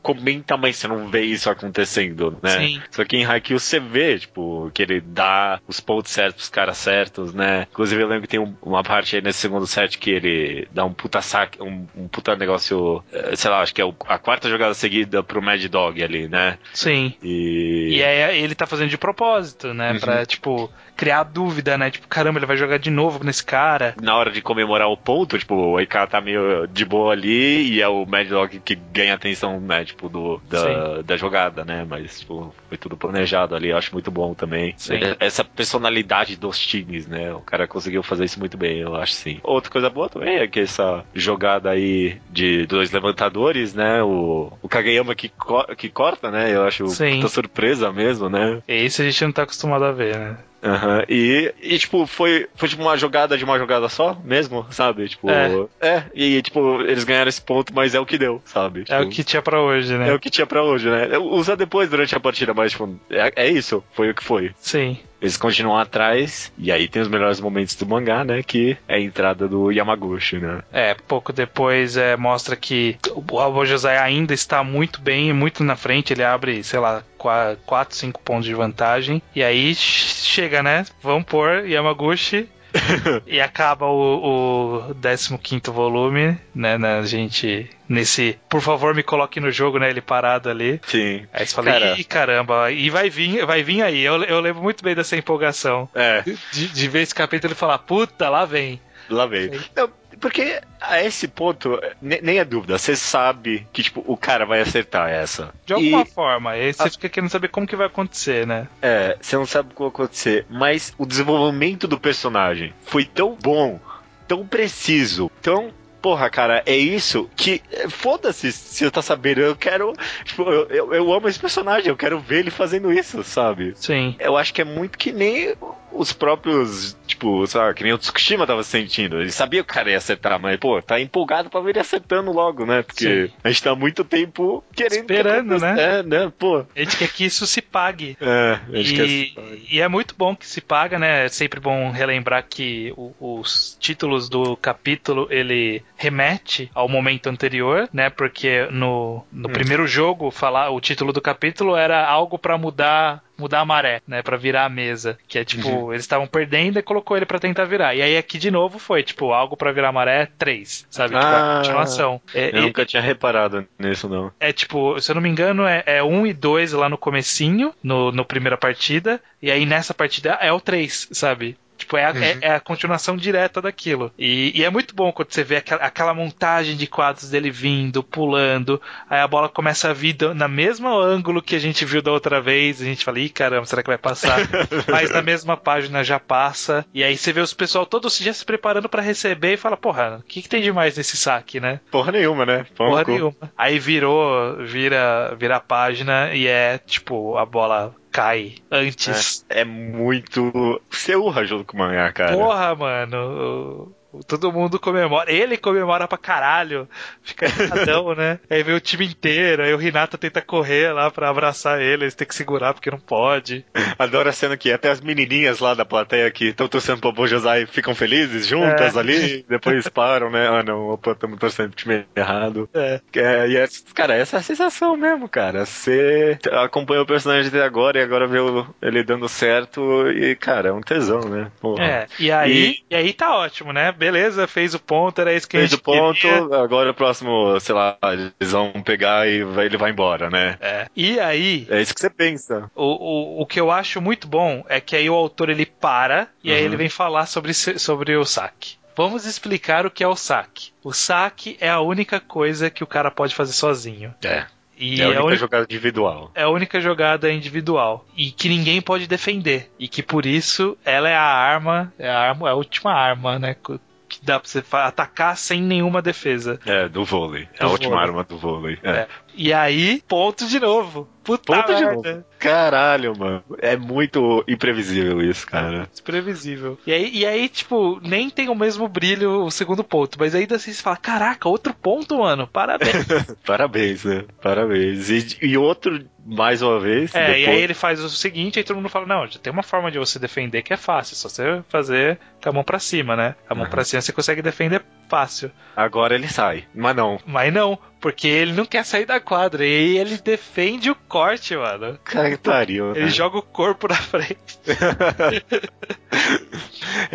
também você não vê isso acontecendo, né? Sim. Só que em Haikyuu você vê, tipo, que ele dá os pontos certos pros caras certos, né? Inclusive eu lembro que tem uma parte aí nesse segundo set que ele dá um puta saque, um, um puta negócio, eh, sei lá, acho que é a quarta jogada seguida pro Mad Dog ali, né? Sim. E, e é, ele tá fazendo de propósito, né? Uhum. Pra, tipo, criar dúvida, né? Tipo, caramba, ele vai jogar de novo nesse cara. Na hora de comemorar o ponto, tipo, o EK tá meio de boa ali e é o Mad Dog que ganha atenção, né? Tipo, do, da, da jogada, né? Mas, tipo, foi tudo planejado ali. Eu acho muito bom também. Sim. É, essa personalidade dos times, né? O cara conseguiu fazer isso muito bem, eu acho sim. Outra coisa boa também é que essa jogada aí de dois levantadores, né? O, o Kageyama que, co que corta, né? Eu acho sim. surpresa mesmo, né? Esse a gente não tá acostumado a ver, né? Uhum. E, e, tipo, foi, foi tipo uma jogada de uma jogada só mesmo, sabe? Tipo, é. é. e tipo, eles ganharam esse ponto, mas é o que deu, sabe? Tipo, é o tipo, que tinha pra hoje, né? É o que tinha pra hoje, né? Usa depois durante a partida, mas, tipo, é, é isso, foi o que foi. Sim. Eles continuam atrás, e aí tem os melhores momentos do mangá, né? Que é a entrada do Yamaguchi, né? É, pouco depois é, mostra que o Albo José ainda está muito bem, muito na frente. Ele abre, sei lá, 4, 5 pontos de vantagem. E aí chega, né? Vamos pôr Yamaguchi e acaba o, o 15 volume, né? A gente. Nesse. Por favor, me coloque no jogo, né? Ele parado ali. Sim. Aí você fala, Cara. ih, caramba, e vai vir, vai vir aí. Eu, eu lembro muito bem dessa empolgação. É, De, de ver esse capítulo e falar, puta, lá vem. lá vem. Não, porque a esse ponto, ne- nem é dúvida, você sabe que, tipo, o cara vai acertar essa. De alguma E- forma. Aí você fica querendo saber como que vai acontecer, né? É, você não sabe o que vai acontecer, mas o desenvolvimento do personagem foi tão bom, tão preciso, tão. Porra, cara, é isso que. é, Foda-se se eu tá sabendo, eu quero. Tipo, eu, eu, eu amo esse personagem, eu quero ver ele fazendo isso, sabe? Sim. Eu acho que é muito que nem os próprios, tipo, sabe, que nem o Tsukushima tava sentindo. Ele sabia que o cara ia acertar, mas, pô, tá empolgado pra ver ele acertando logo, né? Porque Sim. a gente tá há muito tempo querendo. que Esperando, aconteça. né? É, né? Pô. A gente quer que isso se pague. É, a gente E, quer. e é muito bom que se paga, né? É sempre bom relembrar que o- os títulos do capítulo ele remete ao momento anterior, né? Porque no, no Hum. primeiro jogo falar o título do capítulo era algo pra mudar mudar a maré, né, Pra virar a mesa, que é tipo, Uhum. eles estavam perdendo e colocou ele pra tentar virar. E aí aqui de novo foi tipo algo pra virar a maré 3, sabe? Tipo, Ah. a continuação. É, Eu e- nunca tinha reparado nisso, não. é tipo, se eu não me engano, é, é 1 e 2 lá no comecinho, no, no primeira partida, e aí nessa partida é o 3, sabe? Tipo, é a, é- é a continuação direta daquilo. E, e é muito bom quando você vê aquela, aquela montagem de quadros dele vindo, pulando, aí a bola começa a vir do- na mesma ângulo que a gente viu da outra vez, a gente fala, ih, caramba, será que vai passar? Mas na mesma página já passa, e aí você vê os pessoal todos já se preparando pra receber e fala, porra, o que, que tem de mais nesse saque, né? Porra nenhuma, né? No Porra nenhuma. Aí virou, vira, vira a página e é tipo, a bola cai antes. É, é muito. Você urra junto com o mangá, cara. Porra, mano. Todo mundo comemora. Ele comemora pra caralho. Fica animadão, né? Aí vem o time inteiro. Aí o Renata tenta correr lá pra abraçar ele. Eles têm que segurar porque não pode. Adoro a cena que até as menininhas lá da plateia que estão torcendo pro Bojosai ficam felizes juntas É. ali, depois param, né? Ah, não, opa, estamos torcendo pro time errado. É. É, e é, cara, essa é a sensação mesmo, cara. Você acompanha o personagem até agora e agora vê ele dando certo e, cara, é um tesão, né? Porra. É. E aí, e... aí tá ótimo, né? Beleza, fez o ponto, era isso que Fez a o gente ponto, queria. agora o próximo, sei lá, eles vão pegar e vai- ele vai embora, né? É. E aí, É isso que você pensa. O, o, o que eu acho muito bom é que aí o autor ele para e aí Uhum. ele vem falar sobre, sobre o saque. Vamos explicar o que é o saque. O saque é a única coisa que o cara pode fazer sozinho. É. E é a única uni- jogada individual. é a única jogada individual. E que ninguém pode defender. E que por isso ela é a arma, é a, arma, é a última arma, né? Que dá pra você atacar sem nenhuma defesa. É, do vôlei. É a última vôlei. arma do vôlei. É. É. E aí, ponto de novo. Puta Ponto de merda. novo. Caralho, mano. É muito imprevisível isso, cara. Desprevisível. E aí, e aí, tipo, nem tem o mesmo brilho o segundo ponto, mas ainda assim você fala: caraca, outro ponto, mano, parabéns. Parabéns, né? Parabéns. E, e outro, mais uma vez. é, e depois- aí ele faz o seguinte, aí todo mundo fala: não, já tem uma forma de você defender que é fácil, só você fazer com a mão pra cima, né? A mão Uhum. pra cima você consegue defender fácil. Agora ele sai. Mas não. Mas não, porque ele não quer sair da quadra, e aí ele defende o corte, mano. Cara, que pariu. Ele né? joga o corpo na frente.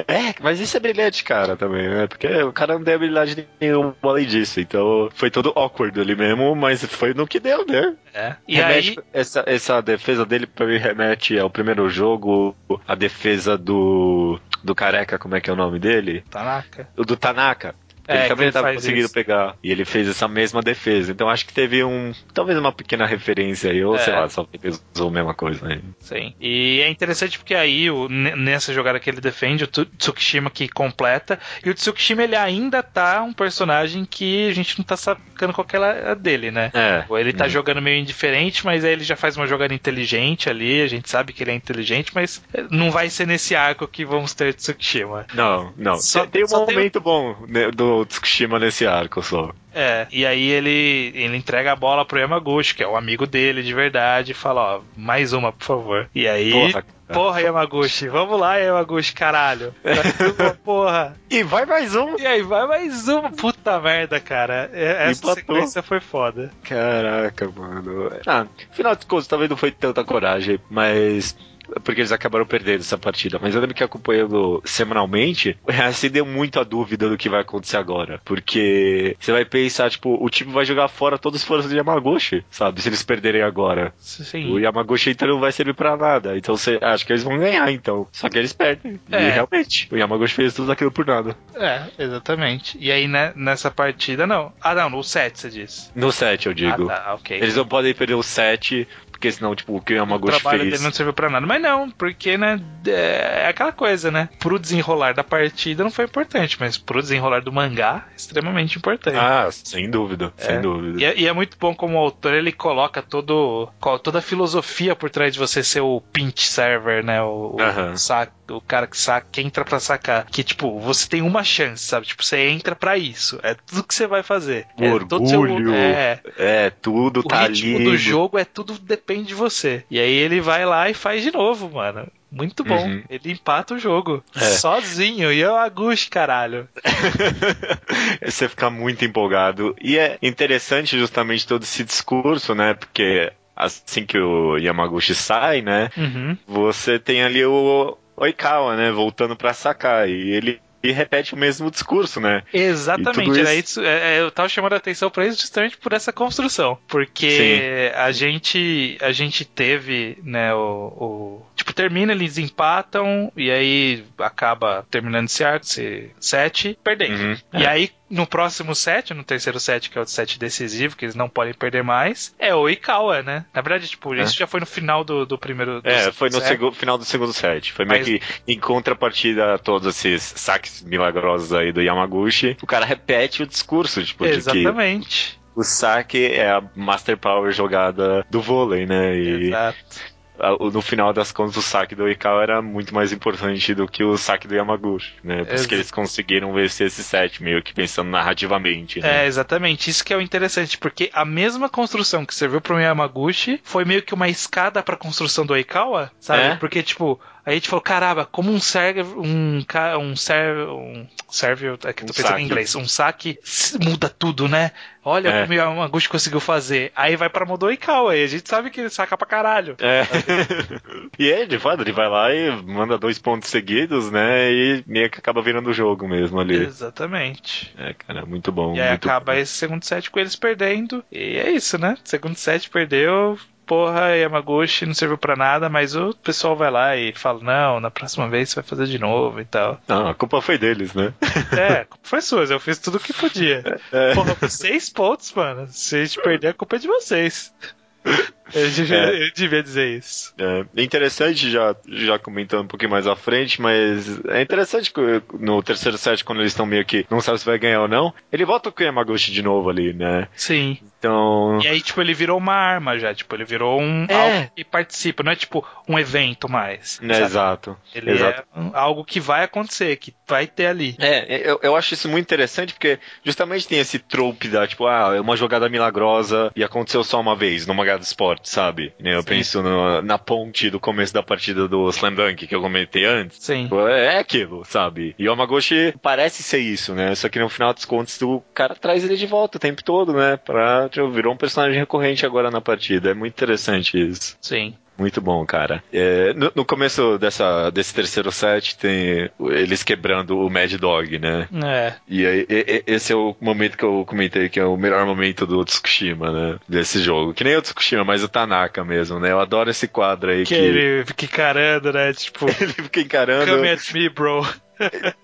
É, mas isso é brilhante, cara, também, né? Porque o cara não tem habilidade nenhuma além disso. Então foi todo awkward ali mesmo, mas foi no que deu, né? É. E remete, aí. essa, essa defesa dele pra mim remete ao primeiro jogo, a defesa do. do careca, como é que é o nome dele? Tanaka. O do Tanaka. É, Ele que também ele tava faz conseguindo isso. pegar. E ele fez essa mesma defesa. Então acho que teve um. Talvez uma pequena referência aí, ou É. sei lá, só usou a mesma coisa aí. Sim. E é interessante porque aí, o- nessa jogada que ele defende, o Tsukishima que completa, e o Tsukishima ele ainda tá um personagem que a gente não tá sacando qual que é a dele, né? É. Ele tá Uhum. jogando meio indiferente, mas aí ele já faz uma jogada inteligente ali, a gente sabe que ele é inteligente, mas não vai ser nesse arco que vamos ter Tsukishima. Não, não. Só- tem um só tem- momento bom né, do Tsukushima nesse arco só. É, e aí ele, ele entrega a bola pro Yamaguchi, que é o amigo dele de verdade, e fala, ó, mais uma, por favor. E aí, Porra, porra. Yamaguchi, vamos lá, Yamaguchi, caralho. Uma, porra. E vai mais um! E aí, vai mais uma. Puta merda, cara. É, essa Empatou. sequência foi foda. Caraca, mano. Ah, afinal de contas, talvez não foi tanta coragem, mas. Porque eles acabaram perdendo essa partida. Mas eu lembro que acompanhando semanalmente, assim deu muito a dúvida do que vai acontecer agora. Porque você vai pensar, tipo, o time vai jogar fora todas as forças do Yamaguchi, sabe? Se eles perderem agora. Sim. O Yamaguchi então não vai servir pra nada. Então você acha que eles vão ganhar, então. Só que eles perdem. É. E realmente, o Yamaguchi fez tudo aquilo por nada. É, exatamente. E aí, né, nessa partida, não. Ah, não, no 7 você disse. No set, eu digo. Ah, tá, ok. Eles não podem perder o set, porque senão, tipo, o que o o Yamaguchi trabalho fez. dele não serviu pra nada. Mas não, porque, né, é aquela coisa, né? Pro desenrolar da partida não foi importante, mas pro desenrolar do mangá, extremamente importante. Ah, sem dúvida, sem dúvida. E é, e é muito bom como o autor ele coloca todo, toda a filosofia por trás de você ser o pinch server, né? O, o, Aham. sa- o cara que saca, que entra pra sacar. Que, tipo, você tem uma chance, sabe? Tipo, você entra pra isso. É tudo que você vai fazer. O é todo seu- orgulho, é, É, tudo o tá ritmo ali. do jogo é tudo depende de você. E aí ele vai lá e faz de novo, mano. Muito bom. Uhum. Ele empata o jogo. É. Sozinho. E eu Agush, caralho. Você fica muito empolgado. E é interessante justamente todo esse discurso, né? Porque assim que o Yamaguchi sai, né? Uhum. Você tem ali o Oikawa, né? Voltando pra sacar. E ele e repete o mesmo discurso, né? Exatamente, isso- isso. é, é, eu tava chamando a atenção pra isso justamente por essa construção. Porque a gente a gente teve, né, o, o- Tipo, termina, eles empatam, e aí acaba terminando esse arco, esse set, perdendo. Uhum. E aí, no próximo set, no terceiro set, que é o set decisivo, que eles não podem perder mais, é o Ikawa, né? Na verdade, tipo, É. isso já foi no final do, do primeiro. do É, foi no final do segundo set. Foi meio Mas- que em contrapartida a todos esses saques milagrosos aí do Yamaguchi. O cara repete o discurso, tipo, de que Exatamente. o saque é a Master Power jogada do vôlei, né? E Exato. No final das contas o saque do Oikawa era muito mais importante do que o saque do Yamaguchi, né? Por isso que eles conseguiram vencer esse set, meio que pensando narrativamente, né? É, exatamente. Isso que é o interessante, porque a mesma construção que serviu pro Yamaguchi foi meio que uma escada pra construção do Oikawa, sabe? É. Porque, tipo, aí a gente falou, caramba, como um serve, um, um serve, um serve, é que eu tô Um pensando saque. em inglês, um saque muda tudo, né? Olha É. como o Yamaguchi conseguiu fazer. Aí vai pra modo Oikawa, e a gente sabe que ele saca pra caralho. É. e ele, de fato, ele vai lá e manda dois pontos seguidos, né? E meio que acaba virando o jogo mesmo ali. Exatamente. É, cara, muito bom. E aí acaba bom. esse segundo set com eles perdendo. E é isso, né? Segundo set perdeu. Porra, Yamaguchi não serviu pra nada, mas o pessoal vai lá e fala: Não, na próxima vez você vai fazer de novo e tal. Não, a culpa foi deles, né? É, a culpa foi sua, eu fiz tudo o que podia. É. Porra, seis pontos, mano. Se a gente perder, a culpa é de vocês. Eu devia, É. eu devia dizer isso. É interessante, já, já comentando um pouquinho mais à frente, mas é interessante que no terceiro set, quando eles estão meio que não sabe se vai ganhar ou não, ele volta com o Yamaguchi de novo ali, né? Sim. Então. E aí, tipo, ele virou uma arma já. Tipo, ele virou um É. algo que participa, não é tipo um evento mais. né, sabe? exato. Ele exato. é um- algo que vai acontecer, que vai ter ali. É, eu, eu acho isso muito interessante porque justamente tem esse trope da, tipo, ah, é uma jogada milagrosa e aconteceu só uma vez numa jogada de esporte, sabe? Eu Sim. penso no- na ponte do começo da partida do Slam Dunk que eu comentei antes. Sim. É aquilo, sabe? E o Yamaguchi parece ser isso, né? Só que no final dos contos o cara traz ele de volta o tempo todo, né? Pra, tipo, virou um personagem recorrente agora na partida. É muito interessante isso. Sim. Muito bom, cara. É, no, no começo dessa, desse terceiro set tem eles quebrando o Mad Dog, né? É. E aí, e- esse é o momento que eu comentei que é o melhor momento do Tsukushima, né? Desse jogo. Que nem o Tsukushima, mas o Tanaka mesmo, né? Eu adoro esse quadro aí Que que, ele fica encarando, né? Tipo, ele fica encarando. come at me, bro.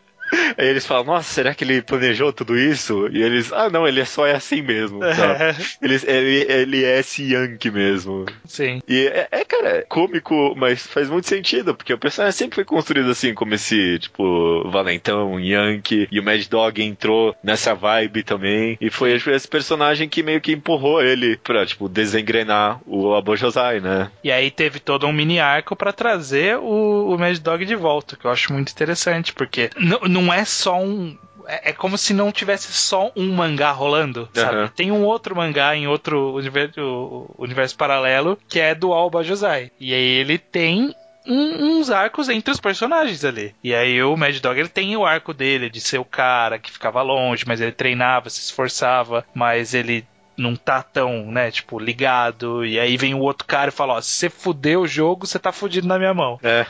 Aí eles falam, nossa, será que ele planejou tudo isso? E eles, ah não, ele é só é assim mesmo, sabe? É, Ele, ele, ele é esse Yankee mesmo. Sim. E é, é, cara, é cômico, mas faz muito sentido, porque o personagem sempre foi construído assim, como esse, tipo, valentão, Yankee, e o Mad Dog entrou nessa vibe também, e foi esse personagem que meio que empurrou ele pra, tipo, desengrenar o Abojosai, né? E aí teve todo um mini arco pra trazer o, o Mad Dog de volta, que eu acho muito interessante, porque n- não é só um. É é como se não tivesse só um mangá rolando, sabe? Tem um outro mangá em outro universo, universo paralelo que é do Alba Josai. E aí ele tem um, uns arcos entre os personagens ali. E aí o Mad Dog ele tem o arco dele de ser o cara que ficava longe, mas ele treinava, se esforçava, mas ele não tá tão, né, tipo, ligado. E aí vem o outro cara e fala: Ó, se você fuder o jogo, você tá fudido na minha mão. É.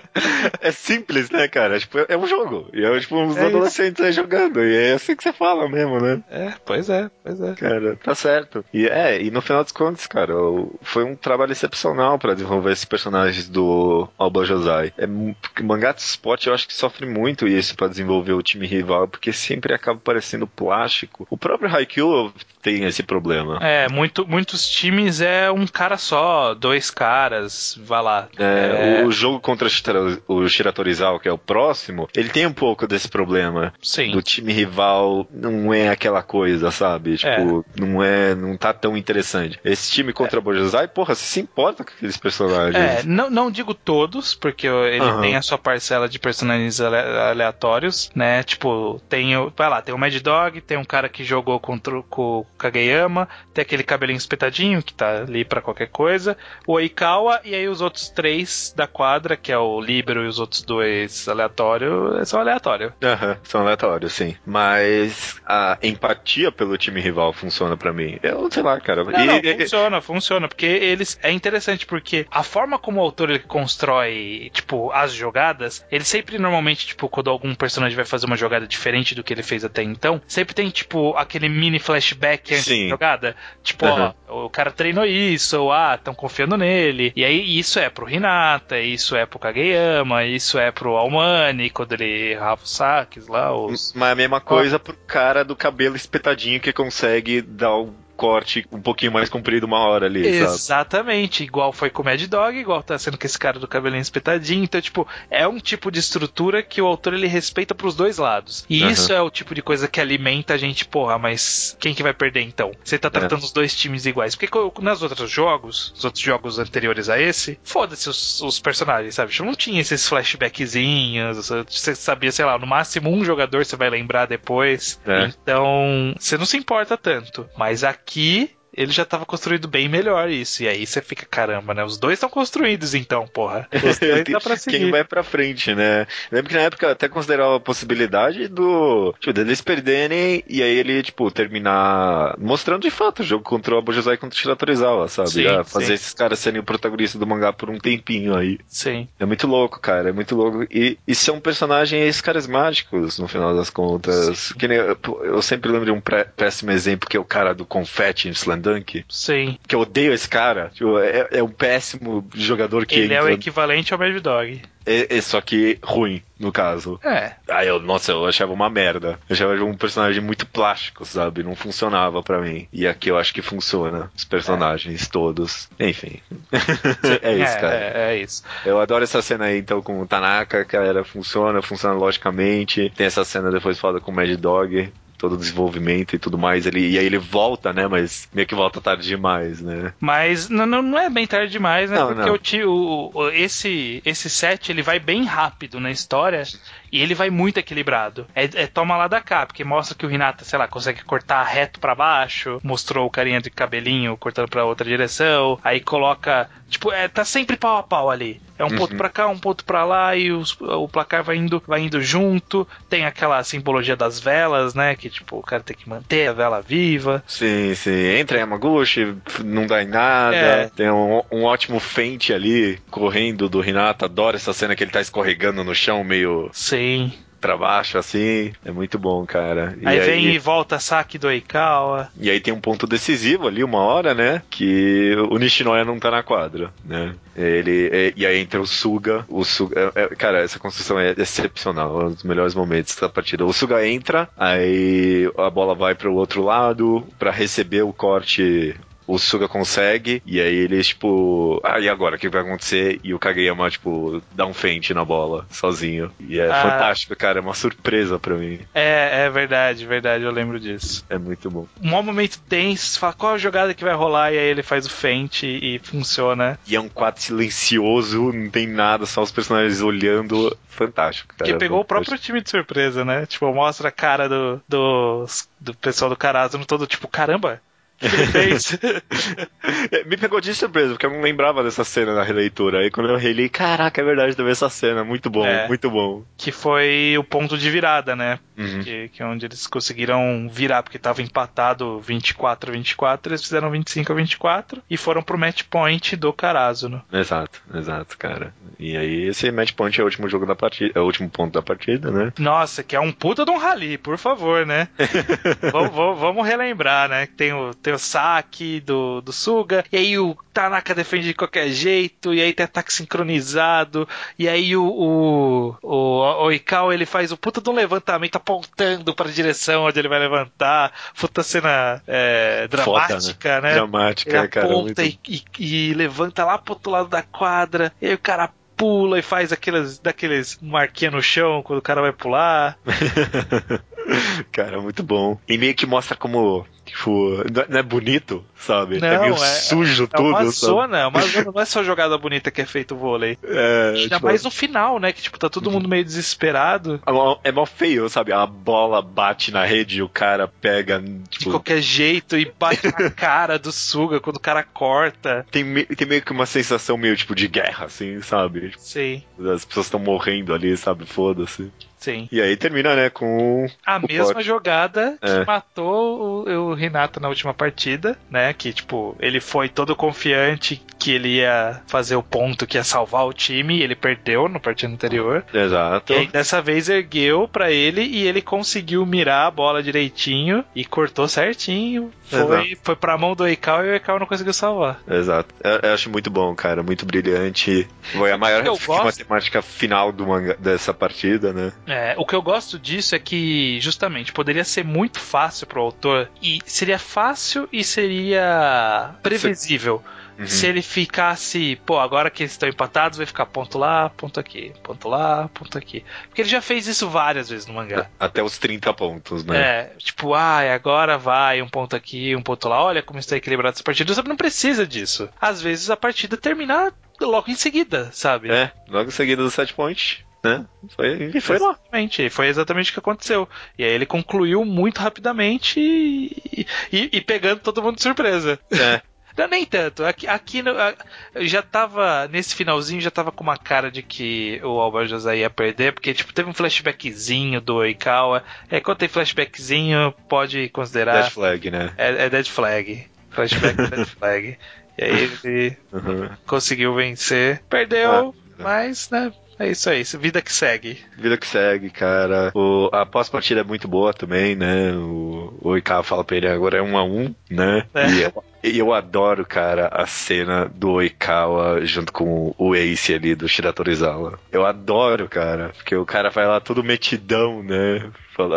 é simples, né, cara? Tipo, é um jogo. E é tipo uns é adolescentes aí jogando. E é assim que você fala mesmo, né? É, pois é, pois é. Cara, tá certo. E é, e no final dos contos, cara, foi um trabalho excepcional para desenvolver esses personagens do Alba Josai. É, mangá de Spot eu acho que sofre muito isso para desenvolver o time rival, porque sempre acaba parecendo plástico. O próprio Haikyuu tem esse problema. É, muito, muitos times é um cara só, dois caras, vai lá. É, é... O jogo contra o Shiratorizawa, que é o próximo, ele tem um pouco desse problema. Sim. Do time rival não é aquela coisa, sabe? Tipo, é. não é, não tá tão interessante. Esse time contra é. Bojozai, porra, você se importa com aqueles personagens. É, não, não digo todos, porque ele uhum. tem a sua parcela de personagens aleatórios, né? Tipo, tem o, vai lá, tem o Mad Dog, tem um cara que jogou contra, com Kageyama, tem aquele cabelinho espetadinho que tá ali para qualquer coisa, o Oikawa e aí os outros três da quadra, que é o Libero e os outros dois aleatórios, são aleatórios. Aham, são aleatórios, sim. Mas a empatia pelo time rival funciona para mim. Eu sei lá, cara. Não, e, não, funciona, funciona, porque eles é interessante porque a forma como o autor ele constrói, tipo, as jogadas, ele sempre normalmente, tipo, quando algum personagem vai fazer uma jogada diferente do que ele fez até então, sempre tem tipo aquele mini flashback Sim. da jogada. Tipo, uhum. ó, o cara treinou isso, ou ah, estão confiando nele. E aí isso é pro Hinata, isso é pro Kageyama, isso é pro Almani, quando ele errava os saques lá. Os... Mas a mesma coisa pro cara do cabelo espetadinho que consegue dar o corte um pouquinho mais comprido uma hora ali. Exatamente, sabe? igual foi com o Mad Dog, igual tá sendo com esse cara do cabelinho espetadinho. Então, tipo, é um tipo de estrutura que o autor ele respeita pros dois lados. E uhum. isso é o tipo de coisa que alimenta a gente, porra, mas quem que vai perder então? Você tá tratando é. os dois times iguais. Porque nas outros jogos, os outros jogos anteriores a esse, foda-se os, os, personagens, sabe? Tipo, não tinha esses flashbackzinhos, você sabia, sei lá, no máximo um jogador você vai lembrar depois. É. Então, você não se importa tanto. Mas aqui aqui ele já estava construído bem melhor isso. E aí você fica, caramba, né? Os dois estão construídos então, porra. Os dois dá pra seguir. Quem vai pra frente, né? Lembro que na época até considerava a possibilidade do. Tipo, deles perderem e aí ele, tipo, terminar mostrando de fato o jogo contra o Abujazai contra o Shiratorizawa, sabe? Sim, ah, fazer sim. esses caras serem o protagonista do mangá por um tempinho aí. Sim. É muito louco, cara. É muito louco. E, e são personagens carismáticos, no final das contas. Que nem, eu, eu sempre lembro de um péssimo exemplo que é o cara do confete em Slam Dunk. Sim. Que eu odeio esse cara. Tipo, é, é um péssimo jogador que. Ele entra... é o equivalente ao Mad Dog. É, é, só que ruim, no caso. É. Aí eu, nossa, eu achava uma merda. Eu achava um personagem muito plástico, sabe? Não funcionava para mim. E aqui eu acho que funciona. Os personagens é. todos. Enfim. é isso, cara. É, é, isso. Eu adoro essa cena aí, então, com o Tanaka, que ela funciona, funciona logicamente. Tem essa cena depois foda com o Mad Dog todo o desenvolvimento e tudo mais. Ele, e aí ele volta, né? Mas meio que volta tarde demais, né? Mas não, não é bem tarde demais, né? Não, Porque não. O, tio, o, esse, esse set ele vai bem rápido na história e ele vai muito equilibrado. É, é, toma lá da cá, porque mostra que o Renata, sei lá, consegue cortar reto para baixo, mostrou o carinha de cabelinho cortando para outra direção, aí coloca, tipo, é, tá sempre pau a pau ali. É um uhum. ponto para cá, um ponto para lá e os, o placar vai indo, vai indo junto. Tem aquela simbologia das velas, né, que tipo, o cara tem que manter a vela viva. Sim, sim. Entra em Yamaguchi, não dá em nada. É. Tem um, um ótimo fente ali correndo do Renata. Adoro essa cena que ele tá escorregando no chão meio Sim pra baixo, assim. É muito bom, cara. E aí, aí vem e volta saque do Eikawa. E aí tem um ponto decisivo ali, uma hora, né? Que o Nishinoya não tá na quadra, né? Ele, é, e aí entra o Suga. O Suga é, é, cara, essa construção é excepcional. É um dos melhores momentos da partida. O Suga entra, aí a bola vai pro outro lado para receber o corte o Suga consegue, e aí eles, tipo, ah, e agora? O que vai acontecer? E o Kageyama, tipo, dá um fente na bola, sozinho. E é ah. fantástico, cara, é uma surpresa pra mim. É, é verdade, verdade, eu lembro disso. É muito bom. Um momento tenso, você fala qual a jogada que vai rolar, e aí ele faz o fente e funciona. E é um quadro silencioso, não tem nada, só os personagens olhando. Fantástico, cara. Que pegou o próprio time de surpresa, né? Tipo, mostra a cara do, do, do pessoal do Karasuno todo, tipo, caramba, que ele fez? Me pegou de surpresa, porque eu não lembrava dessa cena na releitura. Aí quando eu reli, caraca, é verdade, teve essa cena. Muito bom, É. muito bom. que foi o ponto de virada, né? Uhum. Que, que é onde eles conseguiram virar, porque tava empatado 24 a 24, eles fizeram 25 a 24 e foram pro match point do Carazuno. Exato, exato, cara. E aí, esse match point é o último jogo da partida, é o último ponto da partida, né? Nossa, que é um puta de um rally, por favor, né? vamos, vamos- relembrar, né? Tem o, tem o saque do, do Suga, e aí o Tanaka defende de qualquer jeito, e aí tem ataque sincronizado, e aí o, o, o Oikawa ele faz o puta de um levantamento apontando pra direção onde ele vai levantar. Puta cena é, dramática, né? Dramática, Ele cara. aponta muito- e, e- e levanta lá pro outro lado da quadra, e aí o cara pula e faz aqueles, daqueles marquinhos no chão quando o cara vai pular. cara, muito bom. E meio que mostra como, tipo, não é- é bonito, sabe? Não, é meio é- sujo É tudo, uma sabe? zona, é uma zona, não é só jogada bonita que é feito o vôlei. É, Ainda tipo, mais no final, né? Que tipo, tá todo mundo meio desesperado. é mó- é feio, sabe? A bola bate na rede e o cara pega, De tipo... qualquer jeito e bate na cara do Suga quando o cara corta. Tem, me- tem meio que uma sensação meio, tipo, de guerra, assim, sabe? Sim, As pessoas estão morrendo ali, sabe? Foda-se. Sim. E aí termina, né, com... A mesma jogada que É. matou o, o Renato na última partida, né? Que, tipo, ele foi todo confiante que ele ia fazer o ponto, que ia salvar o time, e ele perdeu no partido anterior. Exato. E aí, dessa vez ergueu pra ele e ele conseguiu mirar a bola direitinho e cortou certinho. Foi, Exato. foi pra mão do Eikau e o Eikau não conseguiu salvar. Exato. Eu, eu acho muito bom, cara. Muito brilhante. Foi a maior eu gosto? matemática final do manga, dessa partida, né? É, o que eu gosto disso é que, justamente, poderia ser muito fácil pro autor e seria fácil e seria previsível. Uhum. Se ele ficasse, pô, agora que eles estão empatados, vai ficar ponto lá, ponto aqui, ponto lá, ponto aqui. Porque ele já fez isso várias vezes no mangá. Até os 30 pontos, né? É, tipo, ah, agora vai um ponto aqui, um ponto lá. Olha como está equilibrado essa partida. Você não precisa disso. Às vezes a partida termina logo em seguida, sabe? É, logo em seguida do set point, né? Foi, e foi lá. Exatamente, foi exatamente o que aconteceu. E aí ele concluiu muito rapidamente e, e- e pegando todo mundo de surpresa. É. Não, nem tanto. Aqui, aqui no- já tava. Nesse finalzinho já tava com uma cara de que o Alba José ia perder, porque tipo, teve um flashbackzinho do Oikawa. É, quando tem flashbackzinho, pode considerar. Dead flag, né? É, é Dead Flag. Flashback é Dead Flag. E aí ele Uhum. conseguiu vencer. Perdeu, Ah, mas, né? É isso aí. Vida que segue. Vida que segue, cara. O, a pós-partida é muito boa também, né? O, o fala pra ele agora é um a um, né? É. E eu, e eu adoro, cara, a cena do Oikawa junto com o Ace ali do Shiratorizawa. Eu adoro, cara, porque o cara vai lá todo metidão, né?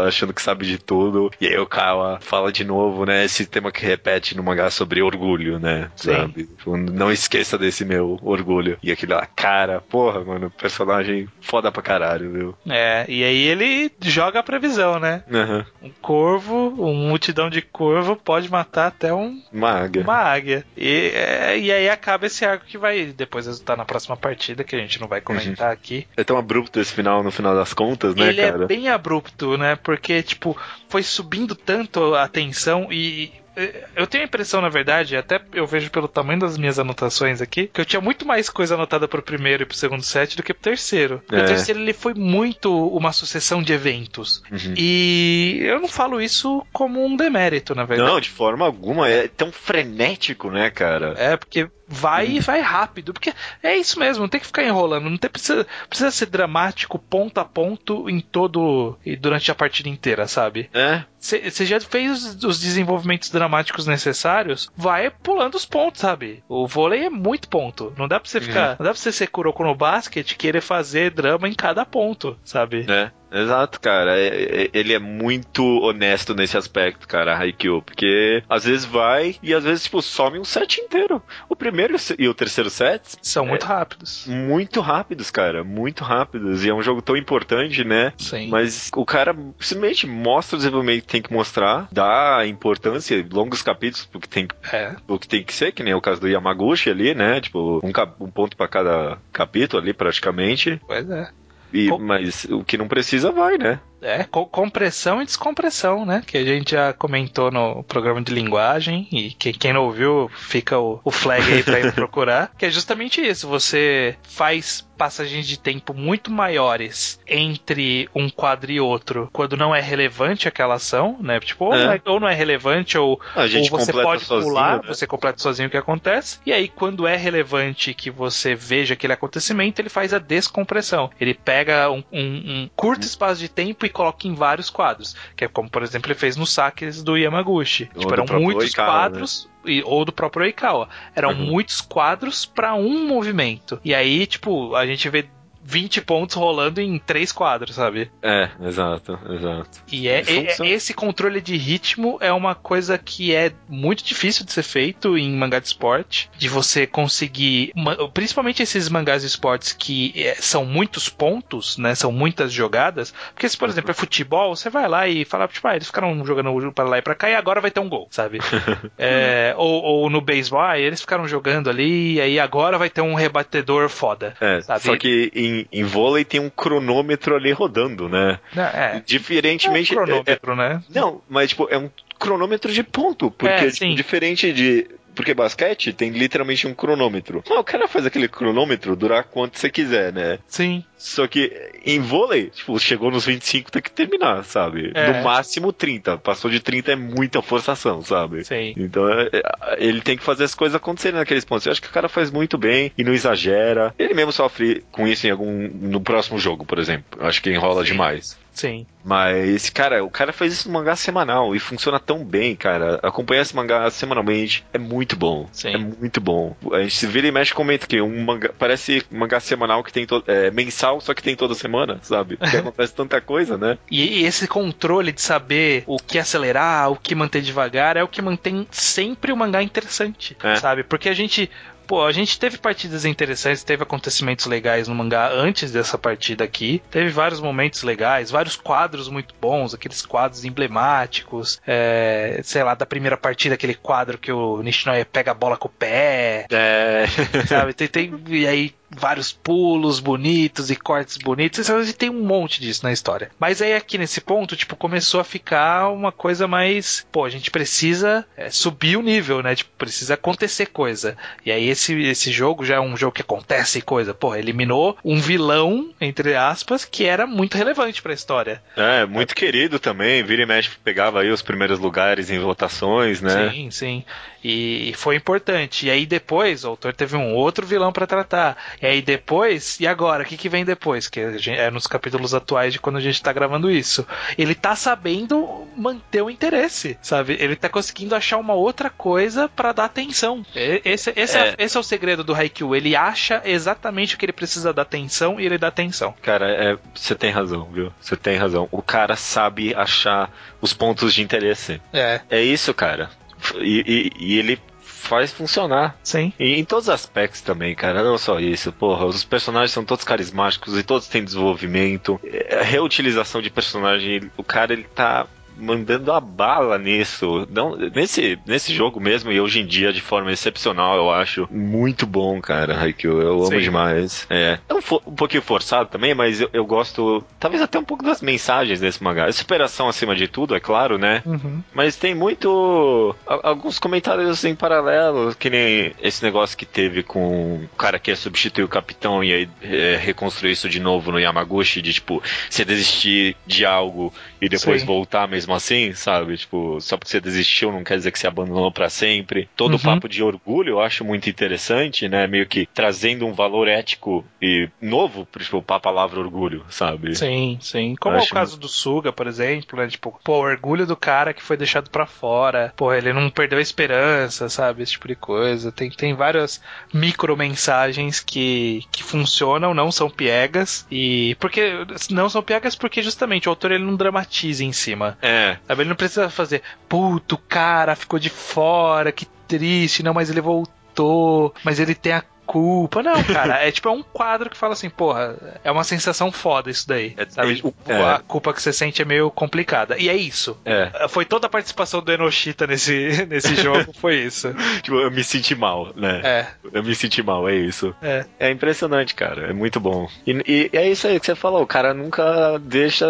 Achando que sabe de tudo. E aí o Kawa fala de novo, né? Esse tema que repete no mangá sobre orgulho, né? Sim. Sabe? Tipo, Não esqueça desse meu orgulho. E aquele lá, cara, porra, mano, personagem foda pra caralho, viu? É, e aí ele joga a previsão, né? Aham. Um corvo, uma multidão de corvo pode matar até um, Uma águia. uma águia. E, é, e aí acaba esse arco que vai depois resultar na próxima partida, que a gente não vai comentar aqui. É tão abrupto esse final, no final das contas, né, ele cara? é bem abrupto, né? Porque, tipo, foi subindo tanto a tensão e. eh, Eu tenho a impressão, na verdade, até eu vejo pelo tamanho das minhas anotações aqui, que eu tinha muito mais coisa anotada pro primeiro e pro segundo set do que pro terceiro. É. O terceiro ele foi muito uma sucessão de eventos. Uhum. E eu não falo isso como um demérito, na verdade. Não, de forma alguma. É tão frenético, né, cara? É, porque vai e vai rápido. Porque é isso mesmo, não tem que ficar enrolando. Não tem, precisa, precisa ser dramático ponto a ponto em todo. e durante a partida inteira, sabe? É. Você já fez os desenvolvimentos dramáticos necessários, vai pulando os pontos, sabe? O vôlei é muito ponto. Não dá pra você ficar. Não dá pra você ser Kuroko no basquete e querer fazer drama em cada ponto, sabe? É, exato, cara. É- é- ele é muito honesto nesse aspecto, cara, Haikyuu. Porque às vezes vai e às vezes, tipo, some um set inteiro. O primeiro e o terceiro set, São muito rápidos. muito rápidos, cara. Muito rápidos. E é um jogo tão importante, né? Sim. Mas o cara simplesmente mostra o desenvolvimento que tem que mostrar, dá importância, longos capítulos, porque tem É. o que tem que ser, que nem o caso do Yamaguchi ali, né? Tipo, um, um ponto pra cada capítulo ali, praticamente. Pois é. E. Mas o que não precisa vai, né? É, co compressão e descompressão, né? Que a gente já comentou no programa de linguagem. E que, quem não ouviu, fica o, o flag aí pra ir procurar. Que é justamente isso. Você faz passagens de tempo muito maiores entre um quadro e outro quando não é relevante aquela ação, né? Tipo, ou, é. Não, é, ou não é relevante, ou, ou você pode sozinho, pular, né? você completa sozinho o que acontece. E aí, quando é relevante que você veja aquele acontecimento, ele faz a descompressão. Ele pega um, um, um curto espaço de tempo e coloca em vários quadros. Que é como, por exemplo, ele fez nos saques do Yamaguchi. Ou tipo, eram muitos Oikawa, quadros. e- ou do próprio Oikawa. Eram Uhum. muitos quadros pra um movimento. E aí, tipo, a gente vê 20 pontos rolando em três quadros, sabe? É, exato, exato. E é, é- Funciona. esse controle de ritmo é uma coisa que é muito difícil de ser feito em mangá de esporte, de você conseguir, principalmente esses mangás de esportes que é, são muitos pontos, né, são muitas jogadas, porque se por exemplo é futebol, você vai lá e fala, tipo, ah, eles ficaram jogando para lá e pra cá e agora vai ter um gol, sabe? É, ou, ou no beisebol, ah, eles ficaram jogando ali e aí agora vai ter um rebatedor foda. É, Sabe? só que em, em vôlei tem um cronômetro ali rodando, né? Não, é, é Diferentemente. um cronômetro, né? é- não, mas tipo, é um cronômetro de ponto. Porque, É, tipo, diferente de. Porque basquete tem literalmente um cronômetro. Mas o cara faz aquele cronômetro durar quanto você quiser, né? Sim. Só que em vôlei, tipo, chegou nos 25 tem que terminar, sabe? É. No máximo 30. Passou de 30 é muita forçação, sabe? Sim. Então é- é- ele tem que fazer as coisas acontecerem naqueles pontos. Eu acho que o cara faz muito bem e não exagera. Ele mesmo sofre com isso em algum. no próximo jogo, por exemplo. Eu acho que enrola Sim. demais. Sim. Mas, cara, o cara faz isso no mangá semanal e funciona tão bem, cara. Acompanhar esse mangá semanalmente é muito bom. Sim. É muito bom. A gente se vira e mexe comenta que um mangá. Parece um mangá semanal que tem to, é, mensal, só que tem toda semana, sabe? Porque acontece tanta coisa, né? E, e esse controle de saber o que acelerar, o que manter devagar, é o que mantém sempre o mangá interessante, É. sabe? Porque a gente. Pô, a gente teve partidas interessantes, teve acontecimentos legais no mangá antes dessa partida aqui. Teve vários momentos legais, vários quadros muito bons, aqueles quadros emblemáticos. é, sei lá, da primeira partida, aquele quadro que o Nishinoya pega a bola com o pé. É. sabe? Tem, tem- e aí vários pulos bonitos e cortes bonitos. Gente tem um monte disso na história. Mas aí aqui nesse ponto, tipo, começou a ficar uma coisa mais, pô, a gente precisa é, subir o nível, né? Tipo, precisa acontecer coisa. E aí esse, esse jogo já é um jogo que acontece coisa. Pô, eliminou um vilão, entre aspas, que era muito relevante pra história. É, muito querido também. Vira e mexe pegava aí os primeiros lugares em votações, né? Sim, sim. E foi importante. E aí depois o autor teve um outro vilão pra tratar. E aí depois, e agora? O que, que vem depois? Que gente- é nos capítulos atuais de quando a gente tá gravando isso. Ele tá sabendo manter o interesse, sabe? Ele tá conseguindo achar uma outra coisa pra dar atenção. Esse, esse, é. É. esse é o segredo do Haikyuu. Ele acha exatamente o que ele precisa dar atenção e ele dá atenção. Cara, é, você tem razão, viu? Você tem razão. O cara sabe achar os pontos de interesse. É, É isso, cara. E, e- e ele faz funcionar. sim. E em todos os aspectos também, cara. Não só isso. Porra, os personagens são todos carismáticos e todos têm desenvolvimento. É, A reutilização de personagem, o cara ele tá mandando a bala nisso. Não, nesse, nesse jogo mesmo, e hoje em dia, de forma excepcional, eu acho muito bom, cara. Haikyuu, eu amo Sim. demais. É, é um, um pouquinho forçado também, mas eu, eu gosto, talvez até um pouco das mensagens desse mangá. Superação acima de tudo, é claro, né? Uhum. Mas tem muito. a- Alguns comentários em paralelo, que nem esse negócio que teve com o cara que ia substituir o capitão e aí é, reconstruir isso de novo no Yamaguchi, de tipo, você desistir de algo e depois Sim. voltar mesmo assim, sabe? Tipo, só porque você desistiu não quer dizer que você abandonou pra sempre. Todo Uhum. o papo de orgulho eu acho muito interessante, né? Meio que trazendo um valor ético e novo, tipo, pra palavra orgulho, sabe? Sim, sim. Como é o caso do Suga, por exemplo, né? Tipo, pô, o orgulho do cara que foi deixado pra fora. Pô, ele não perdeu a esperança, sabe? Esse tipo de coisa. Tem, tem várias micro mensagens que, que funcionam, não são piegas. E. Porque. Não são piegas porque justamente o autor ele não dramatiza em cima. É, Sabe? Ele não precisa fazer, puto, cara ficou de fora, que triste, não, mas ele voltou. Mas ele tem a culpa. Não, cara, é tipo é um quadro que fala assim, porra, é uma sensação foda isso daí. É, sabe? É. A culpa que você sente é meio complicada. E é isso. É. Foi toda a participação do Enoshita nesse, nesse jogo, foi isso. tipo, eu me senti mal, né? É. Eu me senti mal, é isso. É. É impressionante, cara. É muito bom. E, e, e é isso aí que você falou. O cara nunca deixa.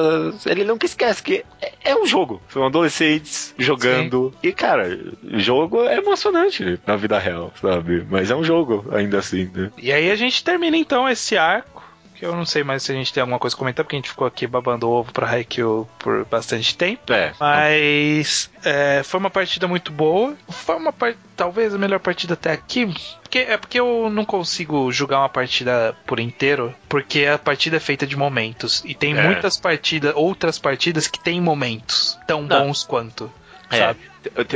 Ele nunca esquece que é, é um jogo. São adolescentes jogando. Sim. E, cara, jogo é emocionante na vida real, sabe? Mas é um jogo, ainda assim, né? E aí a gente termina então esse arco que eu não sei mais se a gente tem alguma coisa a comentar, porque a gente ficou aqui babando ovo pra Haikyuu por bastante tempo. É. Mas é, foi uma partida muito boa. Foi uma part... talvez a melhor partida até aqui. Porque, é porque eu não consigo julgar uma partida por inteiro, porque a partida é feita de momentos. E tem É. muitas partidas, outras partidas que tem momentos tão Não. bons quanto. É. Sabe?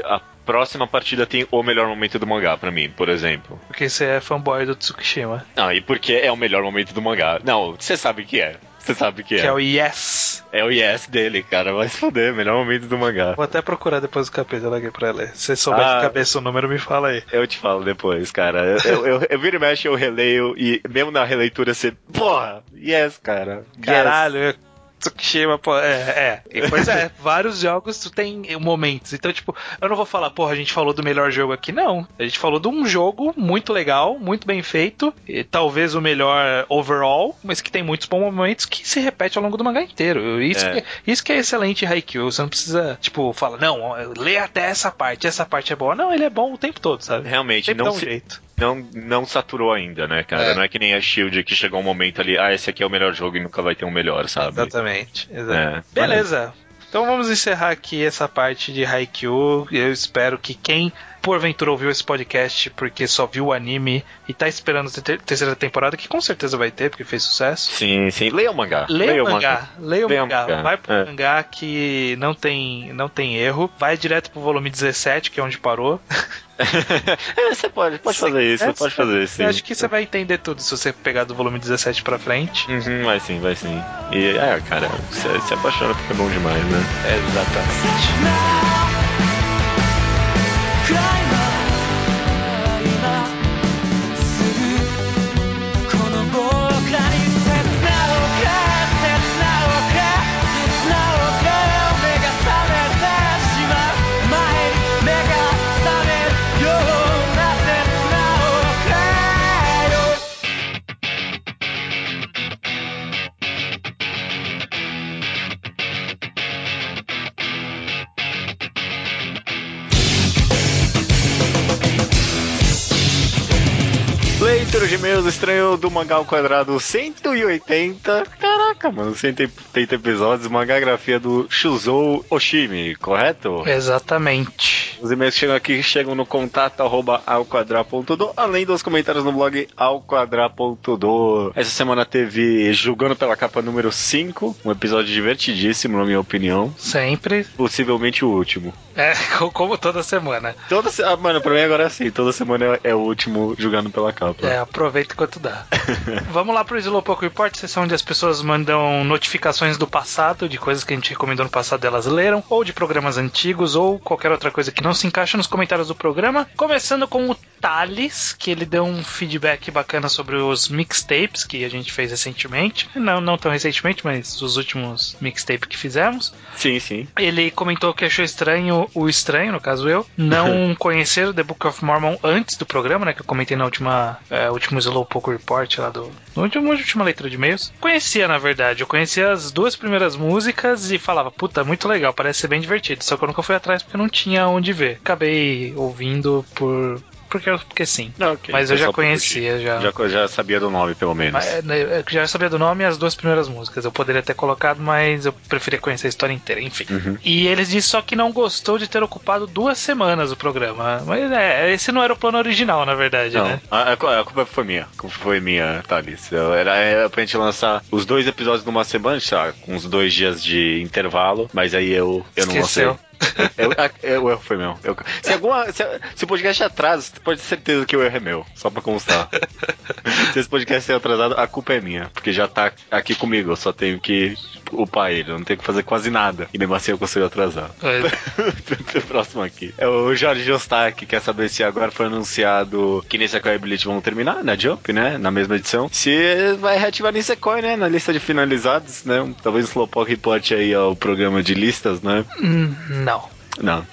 A próxima partida tem o melhor momento do mangá, pra mim, por exemplo. Porque você é fanboy do Tsukishima. Não, e porque é o melhor momento do mangá. Não, você sabe que é. Você sabe que é. Que é o Yes. É o yes dele, cara. Vai se foder, melhor momento do mangá. Vou até procurar depois o capítulo aqui pra ler. Se você souber Ah. de cabeça o número, me fala aí. Eu te falo depois, cara. Eu, eu, eu viro e mexo, eu releio, e mesmo na releitura você. Porra! Yes, cara. Yes. Tsukishima, pô, é, é. E, Pois é, vários jogos tu tem momentos. Então, tipo, eu não vou falar, porra, a gente falou do melhor jogo aqui, não. A gente falou de um jogo muito legal, muito bem feito, e talvez o melhor overall, mas que tem muitos bons momentos que se repete ao longo do mangá inteiro. Isso, É. que, isso que é excelente Haikyuu. Você não precisa, tipo, falar, não, lê até essa parte, essa parte é boa. Não, ele é bom o tempo todo, sabe? Realmente, não, um se- jeito. Não, não saturou ainda, né, cara? É. Não é que nem a Shield que chegou um momento ali, ah, esse aqui é o melhor jogo e nunca vai ter um melhor, sabe? Exatamente. exatamente. É. Beleza. Então vamos encerrar aqui essa parte de Haikyuu. Eu espero que quem porventura ouviu esse podcast porque só viu o anime e tá esperando a ter- terceira temporada, que com certeza vai ter, porque fez sucesso. Sim, sim. Leia o mangá. Leia o mangá, leia o Leia mangá, mangá, vai pro é. mangá que não tem, não tem erro, vai direto pro volume 17, que é onde parou. é, você pode, pode fazer isso, É, pode fazer isso. sim. Eu acho que você vai entender tudo se você pegar do volume 17 pra frente. Uhum, vai sim, vai sim. E, é, cara, você se apaixona porque é bom demais, né? Exatamente. cry. Leitura de e-mails estranho do mangá ao quadrado 180. Caraca, mano, 180 episódios, mangá grafia do Shuzou Oshimi, correto? Exatamente. Os e-mails que chegam aqui chegam no contato arroba alquadra.do, além dos comentários no blog alquadra.do. Essa semana teve Julgando pela Capa número 5, um episódio divertidíssimo, na minha opinião. Sempre. Possivelmente o último. É, como toda semana. Toda se... ah, mano, pra mim agora é assim, toda semana é o último Julgando pela Capa. É, aproveita enquanto dá. Vamos lá pro Slowpoke Report, sessão onde as pessoas mandam notificações do passado, de coisas que a gente recomendou no passado elas leram, ou de programas antigos, ou qualquer outra coisa que não se encaixa nos comentários do programa. Começando com o Thales, que ele deu um feedback bacana sobre os mixtapes que a gente fez recentemente. Não, não tão recentemente, mas os últimos mixtapes que fizemos. Sim, sim. Ele comentou que achou estranho, o estranho, no caso eu, não conhecer The Book of Mormon antes do programa, né? Que eu comentei na última, é, último Slowpoke Report lá do. Na última, última leitura de e-mails. Conhecia, na verdade. Eu conhecia as duas primeiras músicas e falava, puta, muito legal, parece ser bem divertido. Só que eu nunca fui atrás porque não tinha onde ver. Acabei ouvindo por. Porque, porque sim. Não, ok. Mas eu Foi já conhecia, já. Já, já sabia do nome, pelo menos. Mas, é, né, eu já sabia do nome e as duas primeiras músicas. Eu poderia ter colocado, mas eu preferia conhecer a história inteira, enfim. Uhum. E eles disse só que não gostou de ter ocupado duas semanas o programa. Mas é, esse não era o plano original, na verdade, Não, né? a, a cu- a culpa foi minha. A culpa foi minha, Thales. Eu- Era, era pra gente lançar os dois episódios numa semana, sei lá, com uns dois dias de intervalo, mas aí eu, eu não lancei. É, é, é, o erro foi meu. Eu- se, alguma, se, se o podcast é atrasa, você pode ter certeza que o erro é meu. Só pra constar. se esse podcast é atrasado, a culpa é minha. Porque já tá aqui comigo. Eu só tenho que upar ele. Eu não tenho que fazer quase nada. E mesmo assim eu consigo atrasar. É, Próximo aqui. É o Jorge Jostak, quer saber se agora foi anunciado que Nisekoi e vão terminar na Jump, né? Na mesma edição. Se vai reativar Nisekoi, né? Na lista de finalizados, né? Talvez o Slowpoke reporte aí ao programa de listas, né? hum, não.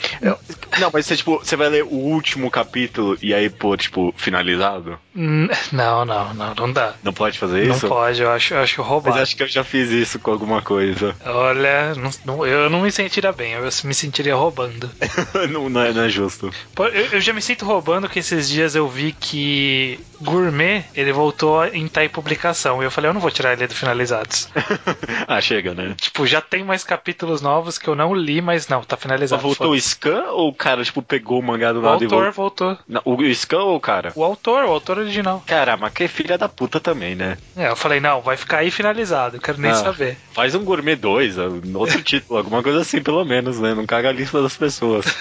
Não. Mas você, tipo, você vai ler o último capítulo e aí pôr, tipo, finalizado? Hum, Não, não, não, não dá. Não pode fazer Não isso? pode, eu acho, eu acho Mas roubado. acho que eu já fiz isso com alguma coisa. Olha, não- não- eu não me sentiria bem, eu me sentiria roubando. não, não é, não é justo. Eu, eu já me sinto roubando que esses dias eu vi que Gourmet, ele voltou em tá em publicação. E eu falei, eu não vou tirar ele do finalizados. ah, chega, né? tipo, já tem mais capítulos novos que eu não li, mas não, tá finalizado. Voltou o Scan ou o cara, tipo, pegou o mangá do o e autor voltou? voltou. Não, o Scan ou o cara? O autor, o autor original. Cara, mas que filha da puta também, né? É, eu falei, não, vai ficar aí finalizado, eu quero nem Ah. saber. Faz um Gourmet 2, outro título, alguma coisa assim, pelo menos, né? Não caga a lista das pessoas.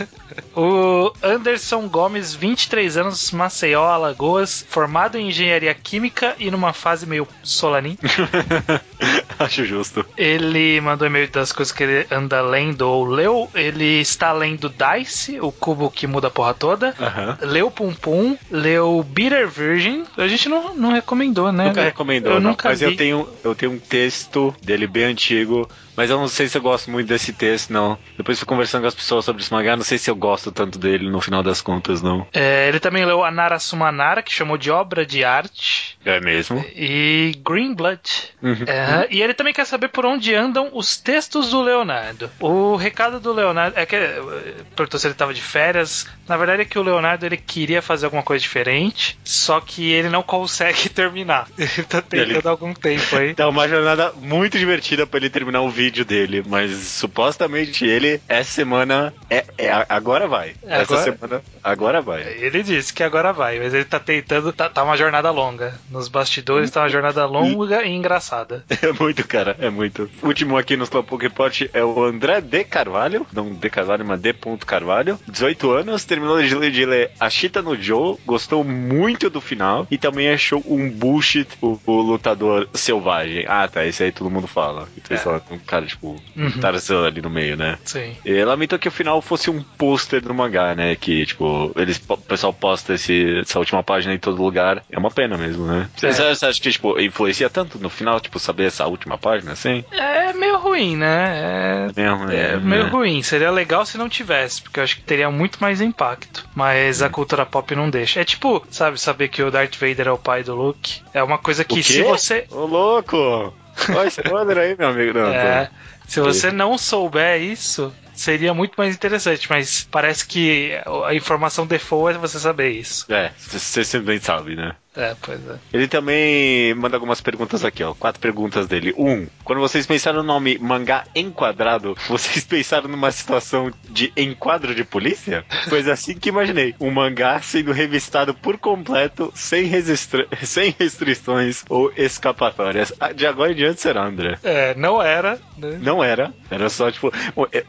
O Anderson Gomes, 23 anos, Maceió, Alagoas, formado em engenharia química e numa fase meio solanin. Acho justo. Ele mandou e-mail das coisas que ele anda lendo ou leu. Ele está lendo Dice, o cubo que muda a porra toda. Aham. Leu Pum Pum, leu Bitter Virgin. A gente não, não recomendou, né? Nunca recomendou, Eu não. nunca mas vi. eu tenho, eu tenho um texto dele bem antigo, mas eu não sei se eu gosto muito desse texto, não. Depois fui conversando com as pessoas sobre mangá, não sei se eu gosto tanto dele no final das contas, não. É, ele também leu Anara Sumanara, que chamou de obra de arte. É mesmo? E Green Blood. Uhum. É, e ele também quer saber por onde andam os textos do Leonardo. O recado do Leonardo é que perguntou se ele estava de férias. Na verdade é que o Leonardo ele queria fazer alguma coisa diferente, só que ele não consegue terminar. Ele tá tentando Ele- algum tempo aí. Tá uma jornada muito divertida pra ele terminar o vídeo dele, mas supostamente ele, essa semana, é, é- agora vai. É, essa agora- semana, agora vai. Ele disse que agora vai, mas ele tá tentando. Tá, tá uma jornada longa. Nos bastidores tá uma jornada longa e engraçada. É muito, cara, é muito. O último aqui no Slowpoke Report é o André D. Carvalho, não D. Carvalho, mas D. Carvalho, 18 anos, terminou de ler, de ler A Chita no Joe, gostou muito do final e também achou um bullshit o, o lutador selvagem. Ah, tá, esse aí todo mundo fala. Então, É. falam, um cara, tipo, Uhum. Tarzan ali no meio, né? Sim. E lamentou que o final fosse um pôster do mangá, né? Que, tipo, eles, o pessoal posta esse, essa última página em todo lugar. É uma pena mesmo, né? Você, É. você acha que, tipo, influencia tanto no final, tipo, saber essa última página, assim? É meio ruim, né? É, É É meio né? ruim. Seria legal se não tivesse, porque eu acho que teria muito mais impacto. Mas Hum. a cultura pop não deixa. É tipo, sabe, saber que o Darth Vader é o pai do Luke. É uma coisa que se você. Ô, louco! Olha esse spoiler aí, meu amigo. Não, É, tô- se você não souber isso, seria muito mais interessante. Mas parece que a informação default é você saber isso. É, você simplesmente sabe, né? É, pois é. Ele também manda algumas perguntas aqui, ó. Quatro perguntas dele. Um, quando vocês pensaram no nome mangá enquadrado, vocês pensaram numa situação de enquadro de polícia? Pois é assim que imaginei. Um mangá sendo revistado por completo, sem, sem restrições ou escapatórias. Ah, De agora em diante será, André. É, não era, né? Não era. Era só, tipo,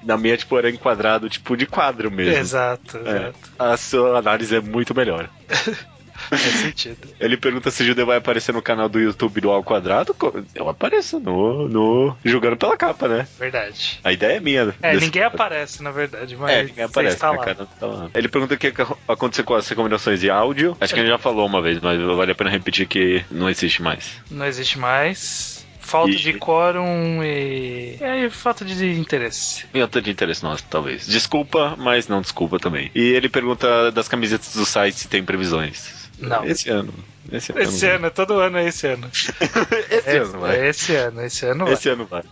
na minha, tipo, era enquadrado, tipo, de quadro mesmo. Exato, É. exato. A sua análise é muito melhor. Faz sentido. Ele pergunta se o Judeu vai aparecer no canal do YouTube do Ao Quadrado. Eu apareço no, no. jogando pela capa, né? Verdade. A ideia é minha. É, desse- ninguém aparece, na verdade, mas É, ninguém aparece, cara? Tá. Ele pergunta o que que aconteceu com as recomendações de áudio. Acho que a gente já falou uma vez, mas vale a pena repetir que não existe mais. Não existe mais. Falta E- de quórum e. e falta de interesse. Falta de interesse nosso, talvez. Desculpa, mas não desculpa também. E ele pergunta das camisetas do site se tem previsões. Não. Esse ano. Esse ano. Esse ano, todo ano é esse ano. esse ano vai. É esse ano, esse ano vai. Esse ano vai.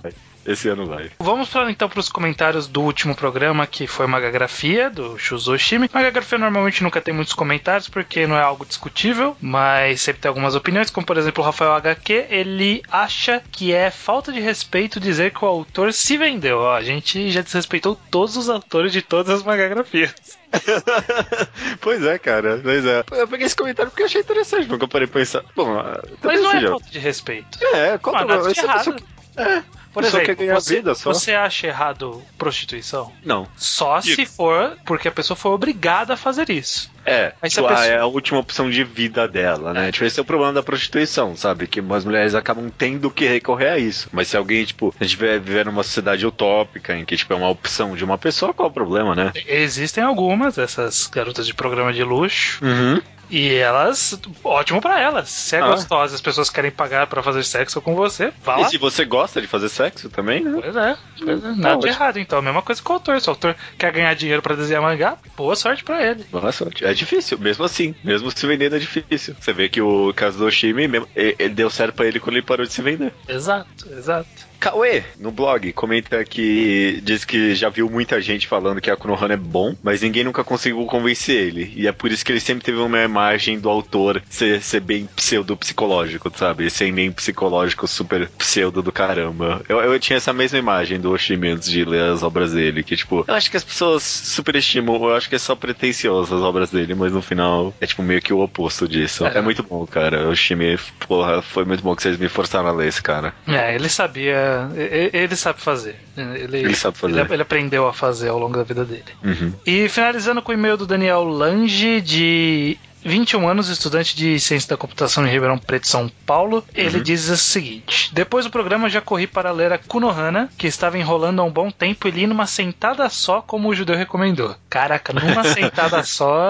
Esse ano vai. Vamos pra, então para os comentários do último programa, que foi Magagrafia, do Shuzoshimi. Magagrafia normalmente nunca tem muitos comentários, porque não é algo discutível, mas sempre tem algumas opiniões, como por exemplo o Rafael HQ, ele acha que é falta de respeito dizer que o autor se vendeu. Ó, a gente já desrespeitou todos os autores de todas as Magagrafias. pois é, cara. Pois é. Eu peguei esse comentário porque eu achei interessante, porque eu parei pra pensar. Bom, Mas não é falta de respeito. É, qual pessoa- errado. É, Por exemplo, quer ganhar você, vida só. você acha errado prostituição? Não. Só se for porque a pessoa foi obrigada a fazer isso. É, Mas tipo, a ah, pessoa- é a última opção de vida dela, né? Tipo, esse é o problema da prostituição, sabe? Que as mulheres acabam tendo que recorrer a isso. Mas se alguém, tipo, a gente viver viver numa sociedade utópica em que, tipo, é uma opção de uma pessoa, qual é o problema, né? Existem algumas dessas garotas de programa de luxo Uhum. E elas, ótimo pra elas. Se é Ah. gostosa, as pessoas querem pagar pra fazer sexo com você, vá E se você gosta de fazer sexo também, né? Pois é, pois é, nada de errado então. A mesma coisa com o autor. Se o autor quer ganhar dinheiro pra desenhar mangá, boa sorte pra ele. Boa sorte. É difícil, mesmo assim. Mesmo se vendendo é difícil. Você vê que o caso do Oshimi, mesmo- ele deu certo pra ele quando ele parou de se vender. Exato, exato. Cauê, no blog, comenta que diz que já viu muita gente falando que a Konohana é bom, mas ninguém nunca conseguiu convencer ele. E é por isso que ele sempre teve uma imagem do autor ser, ser bem pseudo-psicológico, sabe? Sem nem psicológico super pseudo do caramba. Eu, eu tinha essa mesma imagem do Oshimi antes de ler as obras dele, que tipo, eu acho que as pessoas superestimam, eu acho que é só pretencioso as obras dele, mas no final é tipo meio que o oposto disso. É. É, muito bom, cara. O Oshimi, porra, foi muito bom que vocês me forçaram a ler esse cara. É, ele sabia. E- Ele sabe fazer. Ele, Ele sabe fazer. Ele, ele aprendeu a fazer ao longo da vida dele. Uhum. E finalizando com o e-mail do Daniel Lange, de 21 anos, estudante de Ciência da Computação em Ribeirão Preto, São Paulo. Ele diz o seguinte: Depois do programa, já corri para ler a Kunohana, que estava enrolando há um bom tempo, e li numa sentada só, como o judeu recomendou. Caraca, numa sentada só,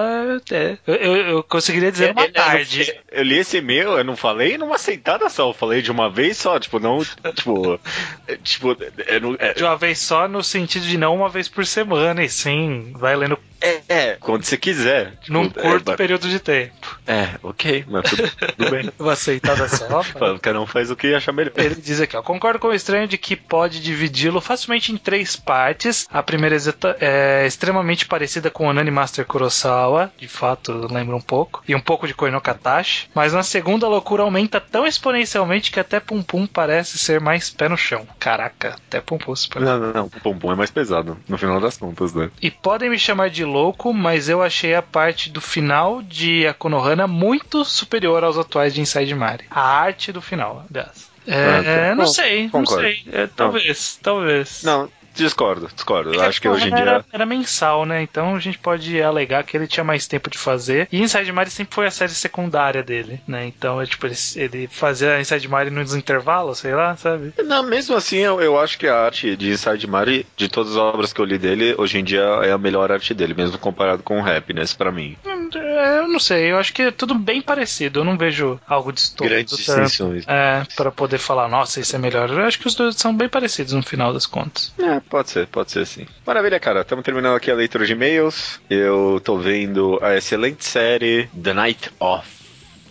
é, eu, eu- eu conseguiria dizer uma É, é, tarde. Eu, eu li esse e-mail, eu não falei numa sentada só, eu falei de uma vez só, tipo, não, tipo, tipo, é, não- é, De uma vez só, no sentido de não uma vez por semana, e sim, vai lendo é, é, quando você quiser. Tipo, num curto é, período de tempo. É, ok, mas tudo, tudo bem. Uma sentada só. Cada um faz o que acha melhor. Ele diz aqui, ó, concordo com o estranho de que pode dividi-lo facilmente em três partes. A primeira é extremamente parecida com o Nani Master Kurosawa, de fato lembra um pouco, e um pouco de Koino Katashi, mas na segunda a loucura aumenta tão exponencialmente que até Pum Pum parece ser mais pé no chão. Caraca, até Pum Pum. se parece. Não, não, não, o pompom é mais pesado, no final das contas, né? E podem me chamar de louco, mas eu achei a parte do final de Akonohana muito superior aos atuais de Inside Mari. A arte do final, aliás. É, Ah, tá. não Bom, sei, não concordo. sei. É, talvez, talvez. Não, discordo, discordo. É Eu acho que hoje em dia. Era, era mensal, né? Então a gente pode alegar que ele tinha mais tempo de fazer. E Inside Mari sempre foi a série secundária dele, né? Então é tipo, ele, ele fazia Inside Mari nos intervalos, sei lá, sabe? Não, mesmo assim, eu, eu acho que a arte de Inside Mari, de todas as obras que eu li dele, hoje em dia é a melhor arte dele, mesmo comparado com o Happiness, pra mim. Hum, é, Eu não sei, eu acho que é tudo bem parecido. Eu não vejo algo distorcido. Grandes tanto. distinções. É, pra poder falar, nossa, isso é melhor. Eu acho que os dois são bem parecidos no final das contas. É, pode ser, pode ser sim. Maravilha, cara. Estamos terminando aqui a leitura de e-mails. Eu tô vendo a excelente série The Night Of.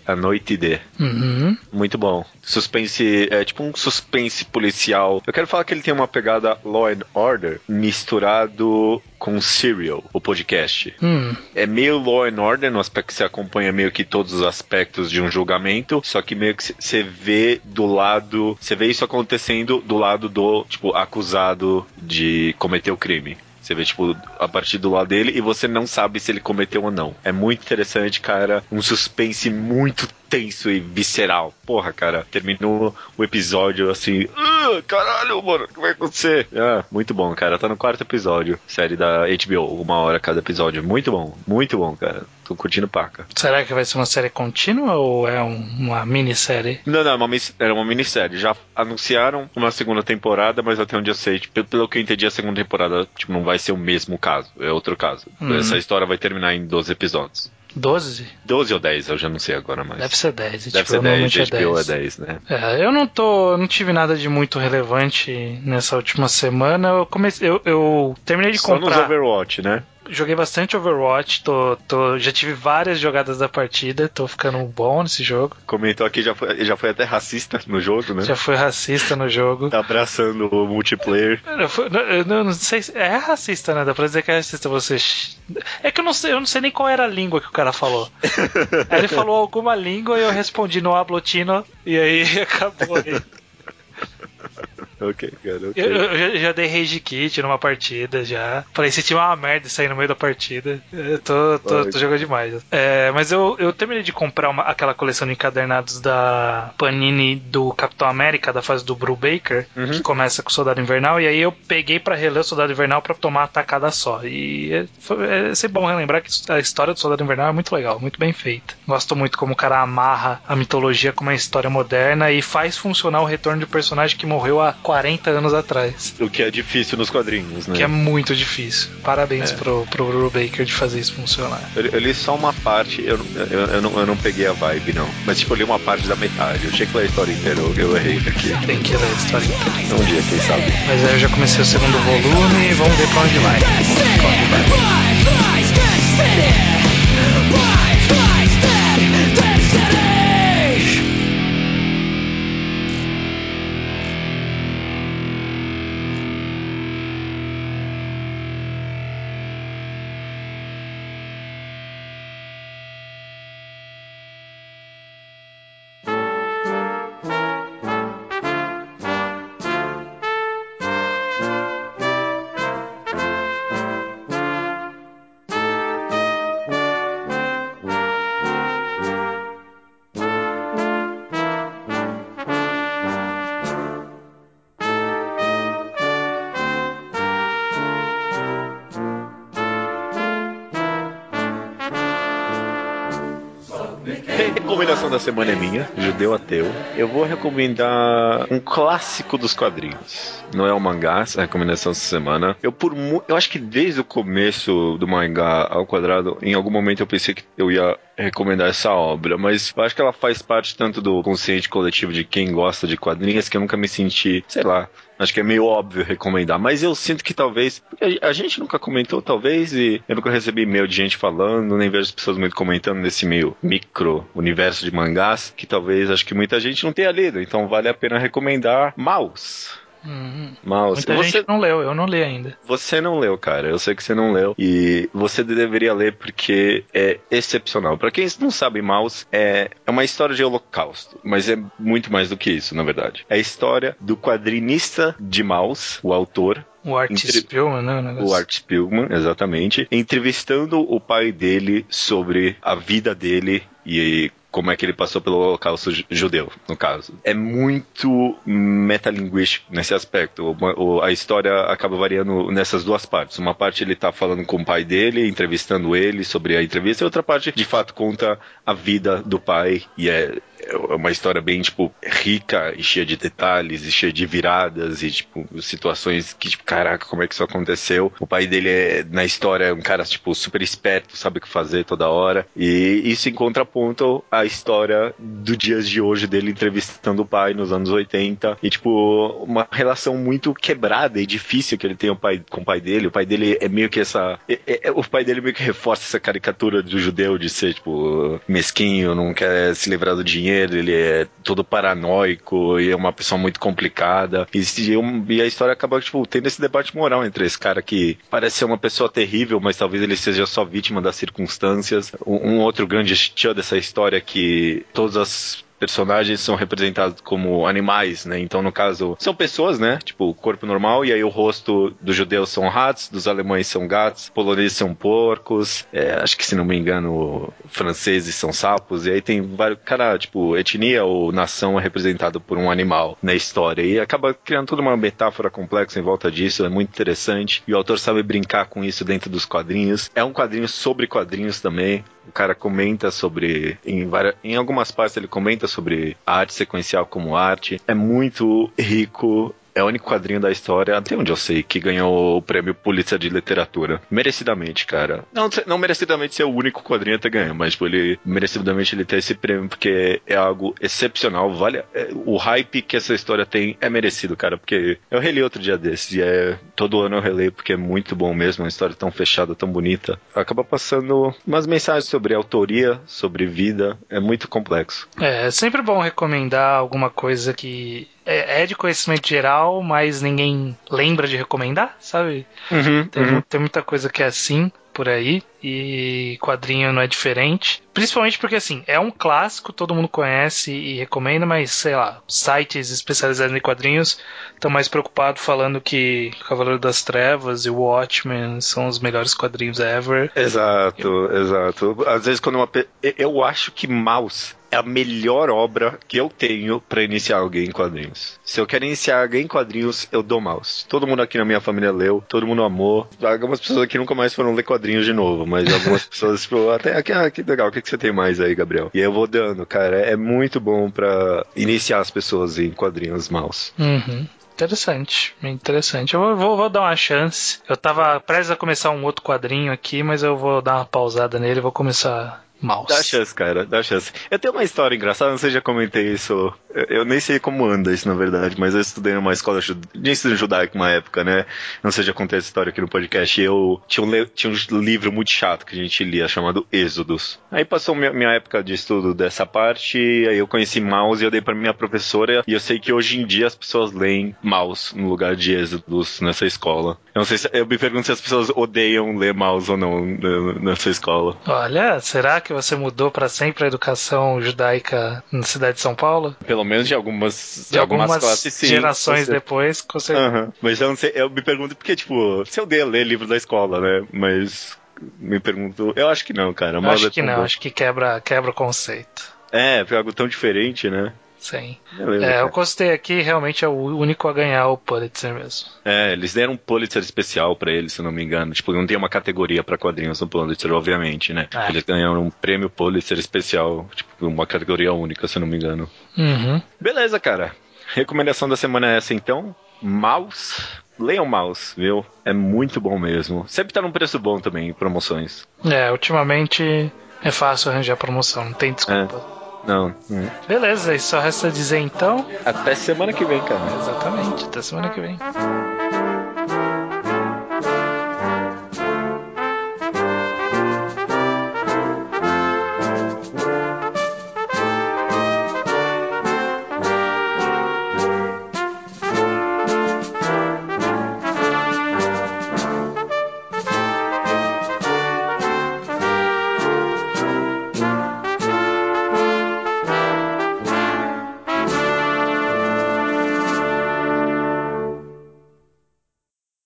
A Noite de. Uhum. Muito bom. Suspense, é tipo um suspense policial. Eu quero falar que ele tem uma pegada Law and Order misturado com Serial, o podcast. Hum. É meio Law and Order, no aspecto que você acompanha meio que todos os aspectos de um julgamento, só que meio que você vê do lado, você vê isso acontecendo do lado do, tipo, acusado de cometer o crime. Você vê, tipo, a partir do lado dele e você não sabe se ele cometeu ou não. É muito interessante, cara. Um suspense muito tenso e visceral. Porra, cara, terminou o episódio assim. "Ah, caralho, mano, o que vai acontecer? Ah, muito bom, cara. Tá no quarto episódio. Série da HBO, uma hora cada episódio. Muito bom, muito bom, cara. Tô curtindo paca. Será que vai ser uma série contínua ou é um- uma minissérie? Não, não, é uma era uma minissérie. Já anunciaram uma segunda temporada, mas até onde eu sei, tipo, pelo que eu entendi, a segunda temporada tipo, não vai ser o mesmo caso. É outro caso. Hum. Essa história vai terminar em 12 episódios. 12? 12 ou 10, eu já não sei agora mais. Deve ser 10. Deve ser 10, normalmente é HBO 10. é 10, né? É, eu não tô. não tive nada de muito relevante nessa última semana. Eu comecei. Eu, eu terminei de Só nos comprar. Overwatch, né? Joguei bastante Overwatch, tô, tô, já tive várias jogadas da partida, tô ficando bom nesse jogo. Comentou aqui, já foi, já foi até racista no jogo, né? Já fui racista no jogo. Tá abraçando o multiplayer. Eu, não- não, sei se. É racista, né? Dá pra dizer que é racista você. É que eu não sei, eu não sei nem qual era a língua que o cara falou. Aí ele falou alguma língua e eu respondi no ablotino e aí acabou aí. Ok, cara, ok. Eu, eu já, dei rage kit numa partida já. Falei, se tinha uma merda sair no meio da partida. Eu tô, tô, tô jogando demais. É, mas eu, eu terminei de comprar uma- aquela coleção de encadernados da Panini do Capitão América, da fase do Brew Baker, Uhum. que começa com o Soldado Invernal, e aí eu peguei pra reler o Soldado Invernal pra tomar a tacada só. E é, foi- é sempre bom relembrar que a história do Soldado Invernal é muito legal, muito bem feita. Gosto muito como o cara amarra a mitologia com uma história moderna e faz funcionar o retorno de um personagem que morreu há 40 anos atrás. O que é difícil nos quadrinhos, né? Que é muito difícil. Parabéns É. pro, pro Brew Baker de fazer isso funcionar. Eu, eu li só uma parte, eu, eu, eu, não, eu não peguei a vibe, não. Mas tipo, eu li uma parte da metade. Eu tinha que ler a história inteira, eu, eu errei aqui. Tem que ler a história inteira. Um dia, quem sabe. Mas aí eu já comecei o segundo volume e vamos ver pra onde vai. Pra onde vai. Semana é minha, judeu ateu. Eu vou recomendar um clássico dos quadrinhos. Não é um mangá, essa recomendação essa semana. Eu por eu acho que desde o começo do mangá ao quadrado, em algum momento eu pensei que eu ia recomendar essa obra, mas eu acho que ela faz parte tanto do consciente coletivo de quem gosta de quadrinhos que eu nunca me senti, sei lá, Acho que é meio óbvio recomendar, mas eu sinto que talvez. a gente nunca comentou, talvez, e eu nunca recebi e-mail de gente falando, nem vejo as pessoas muito comentando nesse meio micro universo de mangás, que talvez acho que muita gente não tenha lido, então vale a pena recomendar Mouse. Mouse. Muita Você, gente não leu, eu não li ainda. você não leu, cara. Eu sei que você não leu. E você deveria ler porque é excepcional. Pra quem não sabe, Mouse é, é uma história de holocausto. Mas é muito mais do que isso, na verdade. É a história do quadrinista de Mouse, o autor, O Art Entre- Spillman, né? O, o Art Spiegelman, exatamente, entrevistando o pai dele sobre a vida dele e como é que ele passou pelo holocausto ju- judeu, no caso. É muito metalinguístico nesse aspecto. A história acaba variando nessas duas partes. Uma parte ele tá falando com o pai dele, entrevistando ele sobre a entrevista, e outra parte, de fato, conta a vida do pai e é é uma história bem, tipo, rica e cheia de detalhes e cheia de viradas e, tipo, situações que, tipo, caraca, como é que isso aconteceu? O pai dele é, na história, é um cara, tipo, super esperto, sabe o que fazer toda hora. E isso em contraponto à história do dias de hoje dele entrevistando o pai nos anos 80 e, tipo, uma relação muito quebrada e difícil que ele tem o pai, com o pai dele. O pai dele é meio que essa. é- é- o pai dele meio que reforça essa caricatura do judeu de ser, tipo, mesquinho, não quer se livrar do dinheiro, ele é todo paranoico e é uma pessoa muito complicada. E, e a história acaba, tipo, tendo esse debate moral entre esse cara que parece ser uma pessoa terrível, mas talvez ele seja só vítima das circunstâncias. Um, um outro grande tchan dessa história é que todas as personagens são representados como animais, né? Então, no caso, são pessoas, né? Tipo, corpo normal, e aí o rosto dos judeus são ratos, dos alemães são gatos, poloneses são porcos, é, acho que se não me engano, franceses são sapos, e aí tem vários. Cada, tipo, etnia ou nação é representado por um animal na história, e acaba criando toda uma metáfora complexa em volta disso, é muito interessante, e o autor sabe brincar com isso dentro dos quadrinhos. É um quadrinho sobre quadrinhos também, o cara comenta sobre. Em, várias, em algumas partes ele comenta sobre a arte sequencial como arte. É muito rico. É o único quadrinho da história, até onde eu sei, que ganhou o prêmio Pulitzer de literatura. Merecidamente, cara. Não, não merecidamente ser o único quadrinho a ter ganho, mas tipo, ele merecidamente ele ter esse prêmio porque é algo excepcional. Vale é, o hype que essa história tem é merecido, cara. Porque eu reli outro dia desses e é todo ano eu releio porque é muito bom mesmo, uma história tão fechada, tão bonita. Acaba passando umas mensagens sobre autoria, sobre vida. É muito complexo. É, é sempre bom recomendar alguma coisa que é, é de conhecimento geral, mas ninguém lembra de recomendar, sabe? Uhum, Tem, mu- tem muita coisa que é assim por aí. E quadrinho não é diferente. Principalmente porque, assim, é um clássico, todo mundo conhece e recomenda, mas, sei lá, sites especializados em quadrinhos estão mais preocupados falando que Cavaleiro das Trevas e Watchmen são os melhores quadrinhos ever. Exato, exato. Às vezes quando uma eu acho que Mouse é a melhor obra que eu tenho para iniciar alguém em quadrinhos. Se eu quero iniciar alguém em quadrinhos, eu dou Mouse. Todo mundo aqui na minha família leu, todo mundo amou. Algumas pessoas aqui nunca mais foram ler quadrinhos de novo, mas algumas pessoas, tipo, até aqui, ah, que legal, o que, que você tem mais aí, Gabriel? E aí eu vou dando, cara. É muito bom para iniciar as pessoas em quadrinhos Mouse. Uhum. Interessante, interessante. Eu vou, vou, dar uma chance. Eu tava prestes a começar um outro quadrinho aqui, mas eu vou dar uma pausada nele vou começar Mouse. Dá chance, cara, dá chance. Eu tenho uma história engraçada, não sei se já comentei isso. Eu, eu, nem sei como anda isso, na verdade, mas eu estudei numa escola de ensino judaico uma época, né? Não sei se já contei essa história aqui no podcast. Eu tinha um, tinha um livro muito chato que a gente lia, chamado Êxodos. Aí passou minha, minha época de estudo dessa parte, aí eu conheci Mouse e eu dei pra minha professora, e eu sei que hoje em dia as pessoas leem Mouse no lugar de Êxodos nessa escola. Eu não sei se, eu me pergunto se as pessoas odeiam ler Mouse ou não nessa escola. Olha, será que você mudou para sempre a educação judaica na cidade de São Paulo? Pelo menos de algumas, de algumas, algumas classes, sim, gerações depois, com certeza. Uhum. Mas eu não sei, eu me pergunto porque, tipo, se eu dei a ler livros da escola, né? Mas me pergunto, eu acho que não, cara. Acho que não, bom. acho que quebra, quebra o conceito. É, foi algo tão diferente, né? Sim. Beleza, é, eu gostei aqui, realmente é o único a ganhar o Pulitzer mesmo. É, eles deram um Pulitzer especial para ele, se não me engano. Tipo, não tem uma categoria para quadrinhos no Pulitzer, obviamente, né? É. Eles ganharam um prêmio Pulitzer especial, tipo, uma categoria única, se não me engano. Uhum. Beleza, cara. Recomendação da semana é essa então. Mouse. Leiam Mouse, viu? É muito bom mesmo. Sempre tá num preço bom também, em promoções. É, ultimamente é fácil arranjar promoção, não tem desculpa. É. Não. Hum. Beleza, e só resta dizer então. Até semana que vem, cara. Exatamente, até semana que vem.